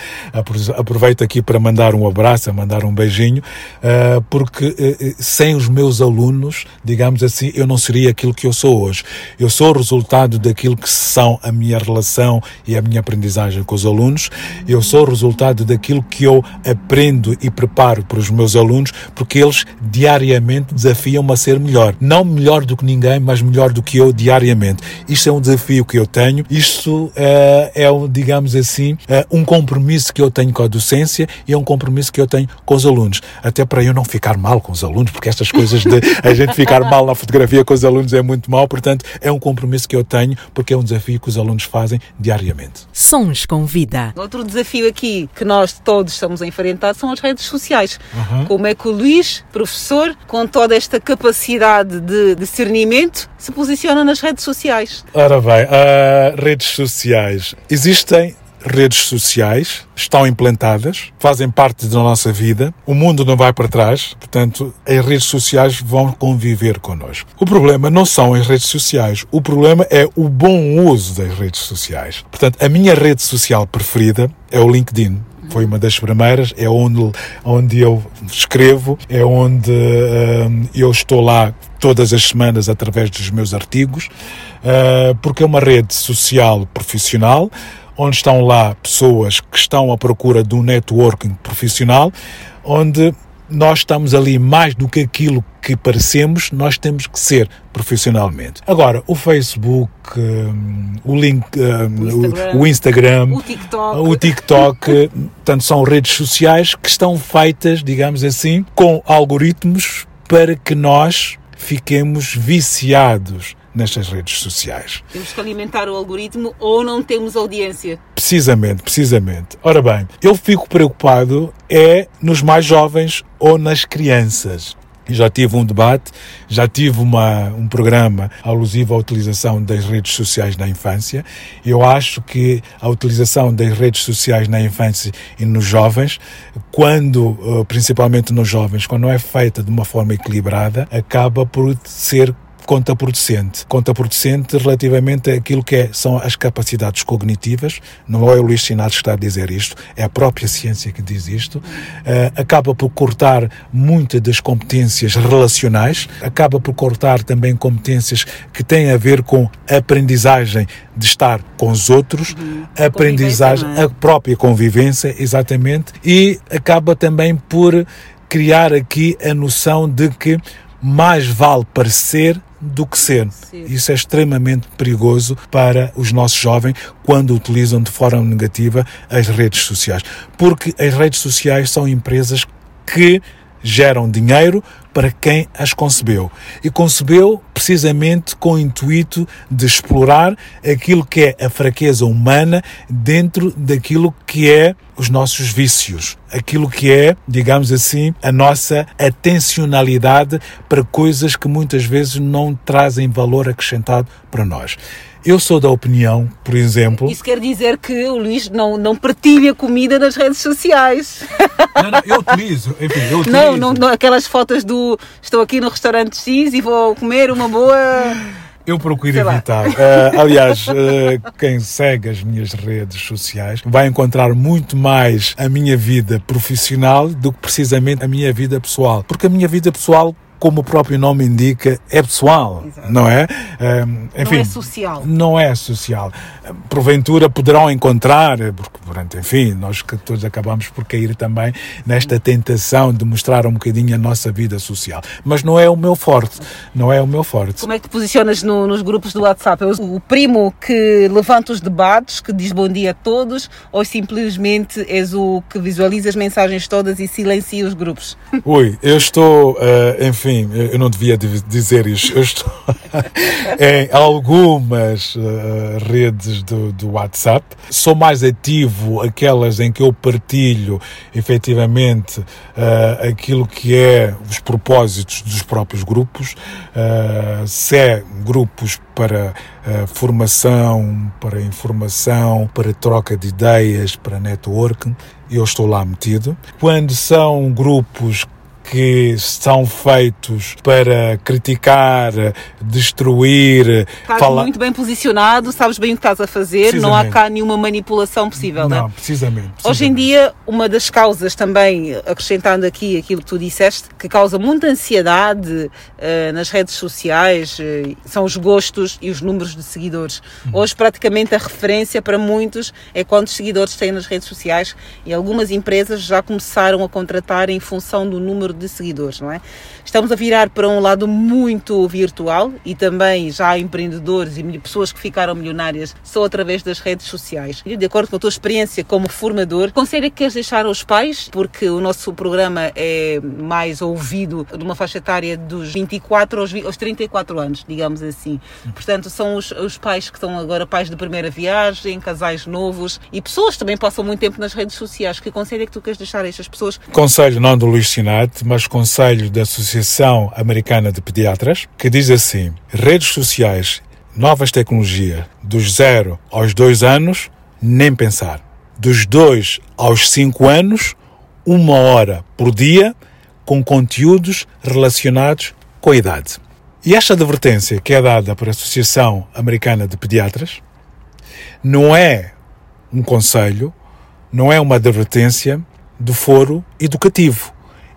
Aproveito aqui para mandar um abraço, mandar um beijinho, uh, porque uh, sem os meus alunos, digamos assim, eu não seria aquilo que eu sou hoje. Eu sou o resultado daquilo que são a minha relação e a minha aprendizagem com os alunos. Eu sou o resultado daquilo que eu aprendo e preparo para os meus alunos, porque eles diariamente desafiam-me a ser melhor. Não melhor do que ninguém, mas melhor do que eu diariamente. Isto é um desafio que eu tenho. Isto uh, é, digamos assim, uh, um compromisso que eu tenho com a docência e é um compromisso que eu tenho com os alunos. Até para eu não ficar mal com os alunos, porque estas coisas de a gente ficar mal na fotografia com os alunos é muito mal, portanto, é um compromisso que eu tenho, porque é um desafio que os alunos fazem diariamente. Sons com vida. Outro desafio aqui que nós todos estamos a enfrentar são as redes sociais. Uhum. Como é que o Luís, professor, com toda esta capacidade de discernimento, se posiciona nas redes sociais? Ora bem, uh, redes sociais. Existem redes sociais estão implantadas, fazem parte da nossa vida, o mundo não vai para trás, portanto, as redes sociais vão conviver connosco. O problema não são as redes sociais, o problema é o bom uso das redes sociais. Portanto, a minha rede social preferida é o LinkedIn. Foi uma das primeiras, é onde, onde eu escrevo, é onde uh, eu estou lá todas as semanas através dos meus artigos, uh, porque é uma rede social profissional, onde estão lá pessoas que estão à procura de um networking profissional, onde nós estamos ali mais do que aquilo que parecemos, nós temos que ser profissionalmente. Agora, o Facebook, um, o, link, um, o, Instagram, o, Instagram, o TikTok, o TikTok [laughs] portanto, são redes sociais que estão feitas, digamos assim, com algoritmos para que nós fiquemos viciados nestas redes sociais. Temos que alimentar o algoritmo ou não temos audiência. Precisamente, precisamente. Ora bem, eu fico preocupado é nos mais jovens ou nas crianças. Já tive um debate, já tive uma, um programa alusivo à utilização das redes sociais na infância. Eu acho que a utilização das redes sociais na infância e nos jovens, quando, eh, principalmente nos jovens, quando não é feita de uma forma equilibrada, acaba por ser contraproducente. Contraproducente relativamente àquilo que é, são as capacidades cognitivas, não é o Luís Sinado que está a dizer isto, é a própria ciência que diz isto, uh, acaba por cortar muitas das competências relacionais, acaba por cortar também competências que têm a ver com a aprendizagem de estar com os outros, uhum. aprendizagem, é? a própria convivência, exatamente, e acaba também por criar aqui a noção de que mais vale parecer do que ser. Isso é extremamente perigoso para os nossos jovens quando utilizam de forma negativa as redes sociais. Porque as redes sociais são empresas que geram dinheiro para quem as concebeu. E concebeu precisamente com o intuito de explorar aquilo que é a fraqueza humana dentro daquilo que é os nossos vícios, aquilo que é, digamos assim, a nossa atencionalidade para coisas que muitas vezes não trazem valor acrescentado para nós. Eu sou da opinião, por exemplo. Isso quer dizer que o Luís não, não partilha comida nas redes sociais. Não, não, eu utilizo, [laughs] enfim, eu utilizo. Não, não, não, aquelas fotos do estou aqui no restaurante X e vou comer uma boa. Eu procuro evitar. Uh, [laughs] aliás, uh, quem segue as minhas redes sociais vai encontrar muito mais a minha vida profissional do que precisamente a minha vida pessoal. Porque a minha vida pessoal como o próprio nome indica, é pessoal, Exato. não é? enfim, não é social. Não é social. Porventura poderão encontrar, porque, enfim, nós que todos acabamos por cair também nesta tentação de mostrar um bocadinho a nossa vida social. Mas não é o meu forte, não é o meu forte. Como é que te posicionas no, nos grupos do WhatsApp? É o primo que levanta os debates, que diz bom dia a todos, ou simplesmente és o que visualiza as mensagens todas e silencia os grupos? Ui, eu estou, uh, enfim, enfim, eu não devia dizer isto. Eu estou [laughs] em algumas uh, redes do, do WhatsApp. Sou mais ativo aquelas em que eu partilho efetivamente uh, aquilo que é os propósitos dos próprios grupos. Uh, se é grupos para uh, formação, para informação, para troca de ideias, para networking, eu estou lá metido. Quando são grupos que são feitos para criticar, destruir. Estás muito bem posicionado, sabes bem o que estás a fazer, não há cá nenhuma manipulação possível, não, é? precisamente, precisamente. Hoje em dia, uma das causas também, acrescentando aqui aquilo que tu disseste, que causa muita ansiedade uh, nas redes sociais, uh, são os gostos e os números de seguidores. Uhum. Hoje, praticamente, a referência para muitos é quantos seguidores têm nas redes sociais e algumas empresas já começaram a contratar em função do número de seguidores, não é? Estamos a virar para um lado muito virtual e também já há empreendedores e pessoas que ficaram milionárias só através das redes sociais. E de acordo com a tua experiência como formador, conselho é que queres deixar aos pais, porque o nosso programa é mais ouvido de uma faixa etária dos 24 aos, aos 34 anos, digamos assim. Portanto, são os, os pais que estão agora pais de primeira viagem, casais novos e pessoas também passam muito tempo nas redes sociais. Que conselho é que tu queres deixar a estas pessoas? Conselho não do Luís Sinate, mas conselho da Associação Americana de Pediatras, que diz assim: redes sociais, novas tecnologias, dos 0 aos 2 anos, nem pensar. Dos 2 aos 5 anos, uma hora por dia, com conteúdos relacionados com a idade. E esta advertência que é dada pela Associação Americana de Pediatras não é um conselho, não é uma advertência do foro educativo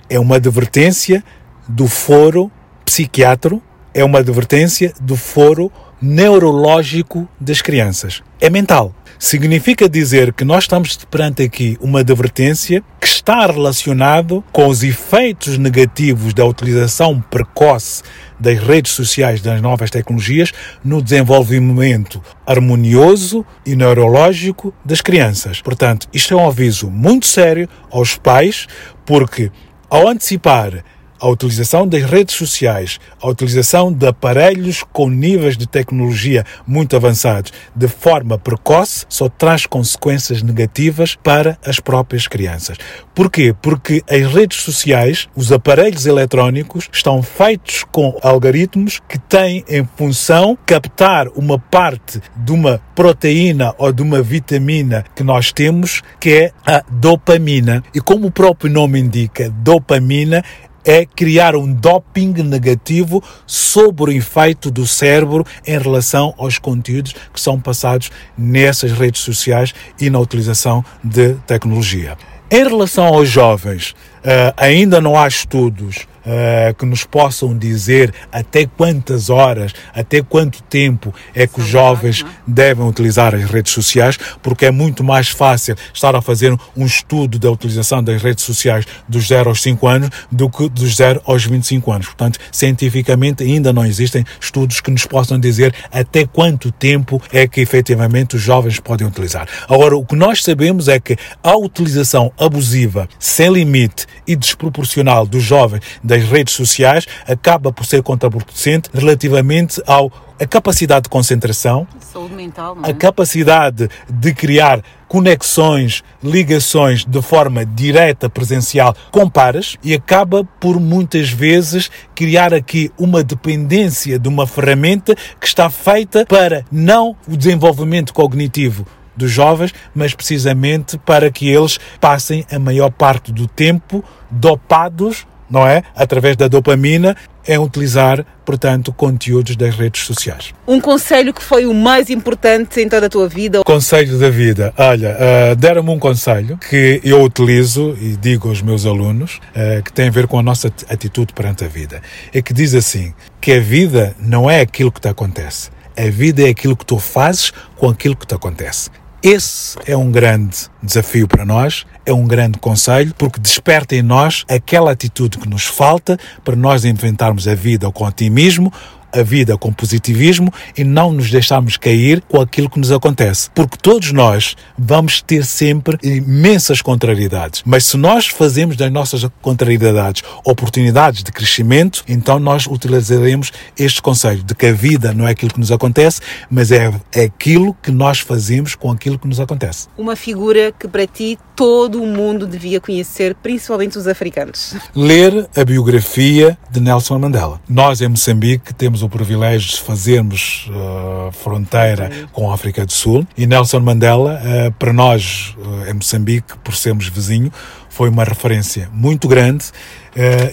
é uma advertência do foro psiquiátrico, é uma advertência do foro neurológico das crianças. É mental. Significa dizer que nós estamos perante aqui uma advertência que está relacionado com os efeitos negativos da utilização precoce das redes sociais das novas tecnologias no desenvolvimento harmonioso e neurológico das crianças. Portanto, isto é um aviso muito sério aos pais, porque ao antecipar a utilização das redes sociais, a utilização de aparelhos com níveis de tecnologia muito avançados de forma precoce, só traz consequências negativas para as próprias crianças. Porquê? Porque as redes sociais, os aparelhos eletrónicos, estão feitos com algoritmos que têm em função captar uma parte de uma proteína ou de uma vitamina que nós temos, que é a dopamina. E como o próprio nome indica, dopamina é criar um doping negativo sobre o efeito do cérebro em relação aos conteúdos que são passados nessas redes sociais e na utilização de tecnologia. Em relação aos jovens, Uh, ainda não há estudos uh, que nos possam dizer até quantas horas, até quanto tempo é que os jovens devem utilizar as redes sociais, porque é muito mais fácil estar a fazer um estudo da utilização das redes sociais dos 0 aos 5 anos do que dos 0 aos 25 anos. Portanto, cientificamente ainda não existem estudos que nos possam dizer até quanto tempo é que efetivamente os jovens podem utilizar. Agora, o que nós sabemos é que a utilização abusiva, sem limite, e desproporcional dos jovens das redes sociais acaba por ser contraproducente relativamente ao a capacidade de concentração, mental, é? a capacidade de criar conexões, ligações de forma direta, presencial com pares e acaba por muitas vezes criar aqui uma dependência de uma ferramenta que está feita para não o desenvolvimento cognitivo dos jovens, mas precisamente para que eles passem a maior parte do tempo dopados, não é? Através da dopamina, em utilizar, portanto, conteúdos das redes sociais. Um conselho que foi o mais importante em toda a tua vida? Conselho da vida. Olha, uh, deram-me um conselho que eu utilizo e digo aos meus alunos, uh, que tem a ver com a nossa atitude perante a vida. É que diz assim, que a vida não é aquilo que te acontece. A vida é aquilo que tu fazes com aquilo que te acontece. Esse é um grande desafio para nós, é um grande conselho, porque desperta em nós aquela atitude que nos falta para nós inventarmos a vida com otimismo, a vida com positivismo e não nos deixarmos cair com aquilo que nos acontece. Porque todos nós vamos ter sempre imensas contrariedades. Mas se nós fazemos das nossas contrariedades oportunidades de crescimento, então nós utilizaremos este conselho de que a vida não é aquilo que nos acontece, mas é, é aquilo que nós fazemos com aquilo que nos acontece. Uma figura que para ti todo o mundo devia conhecer, principalmente os africanos. Ler a biografia de Nelson Mandela. Nós em Moçambique temos o privilégio de fazermos uh, fronteira com a África do Sul. E Nelson Mandela, uh, para nós uh, em Moçambique, por sermos vizinho, foi uma referência muito grande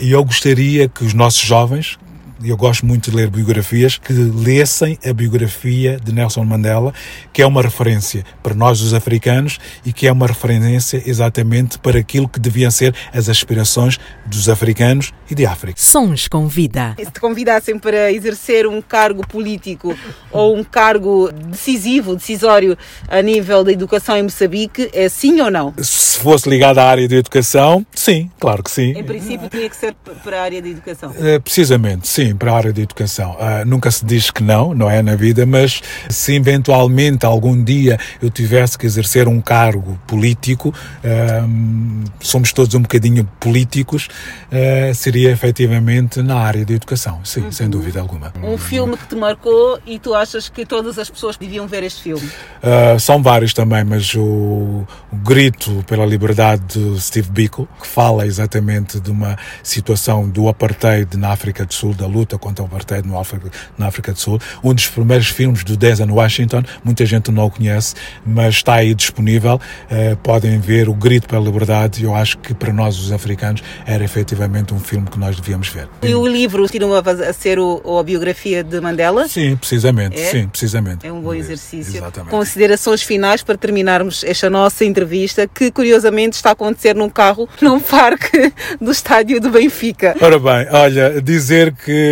e eu gostaria que os nossos jovens, eu gosto muito de ler biografias, que lessem a biografia de Nelson Mandela, que é uma referência para nós, os africanos, e que é uma referência exatamente para aquilo que deviam ser as aspirações dos africanos e de África. Sons com vida. Se te convidassem para exercer um cargo político [laughs] ou um cargo decisivo, decisório a nível da educação em Moçambique, é sim ou não? Se fosse ligado à área de educação, sim, claro que sim. Em princípio, tinha que ser para a área de educação. Uh, precisamente, sim, para a área de educação. Uh, nunca se diz que não, não é na vida, mas se eventualmente algum dia eu tivesse que exercer um cargo político, uh, somos todos um bocadinho políticos, seria efetivamente na área de educação, sim, uhum. sem dúvida alguma. Um filme que te marcou e tu achas que todas as pessoas deviam ver este filme? são vários também, mas o, o Grito pela Liberdade de Steve Biko, que fala exatamente de uma situação do apartheid na África do Sul, da luta contra o apartheid no África, na África do Sul. Um dos primeiros filmes do Denzel Washington, muita gente não o conhece, mas está aí disponível. Uh, podem ver o Grito pela Liberdade e eu acho que para nós, os africanos, era efetivamente um filme que nós devíamos ver. E o livro continua a ser o, a biografia de Mandela? Sim, precisamente. É? Sim, precisamente. É um bom exercício. Exatamente. Considerações finais para terminarmos esta nossa entrevista, que curiosamente está a acontecer num carro num parque [laughs] do estádio do Benfica. Ora bem, olha, dizer que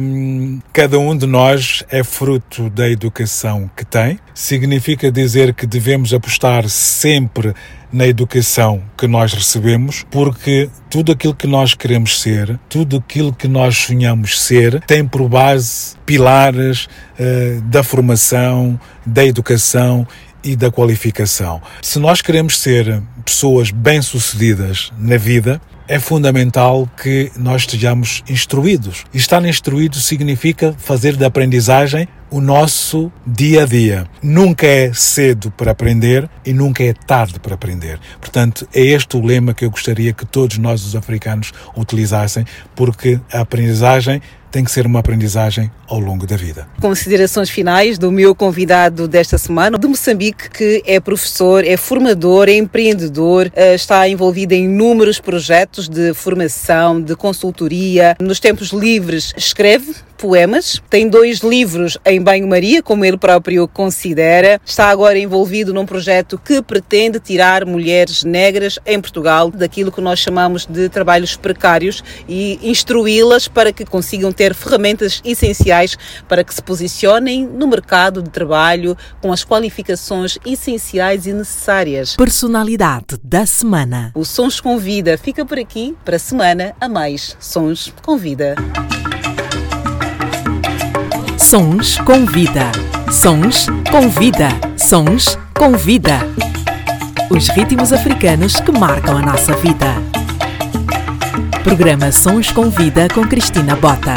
hum, cada um de nós é fruto da educação que tem, significa dizer que devemos apostar sempre na educação que nós recebemos, porque tudo aquilo que nós queremos ser, tudo aquilo que nós sonhamos ser, tem por base pilares uh, da formação, da educação e da qualificação. Se nós queremos ser pessoas bem-sucedidas na vida, é fundamental que nós estejamos instruídos. Estar instruído significa fazer da aprendizagem o nosso dia a dia. Nunca é cedo para aprender e nunca é tarde para aprender. Portanto, é este o lema que eu gostaria que todos nós, os africanos, utilizassem, porque a aprendizagem tem que ser uma aprendizagem ao longo da vida. Considerações finais do meu convidado desta semana, de Moçambique, que é professor, é formador, é empreendedor, eh, está envolvido em inúmeros projetos de formação, de consultoria. Nos tempos livres escreve poemas, tem dois livros em banho-maria, como ele próprio considera. Está agora envolvido num projeto que pretende tirar mulheres negras em Portugal daquilo que nós chamamos de trabalhos precários e instruí-las para que consigam ter ferramentas essenciais para que se posicionem no mercado de trabalho com as qualificações essenciais e necessárias. Personalidade da semana. O Sons Convida fica por aqui para a semana a mais. Sons Convida. Sons com vida. Sons com vida. Sons com vida. Os ritmos africanos que marcam a nossa vida. Programa Sons com Vida com Cristina Bota.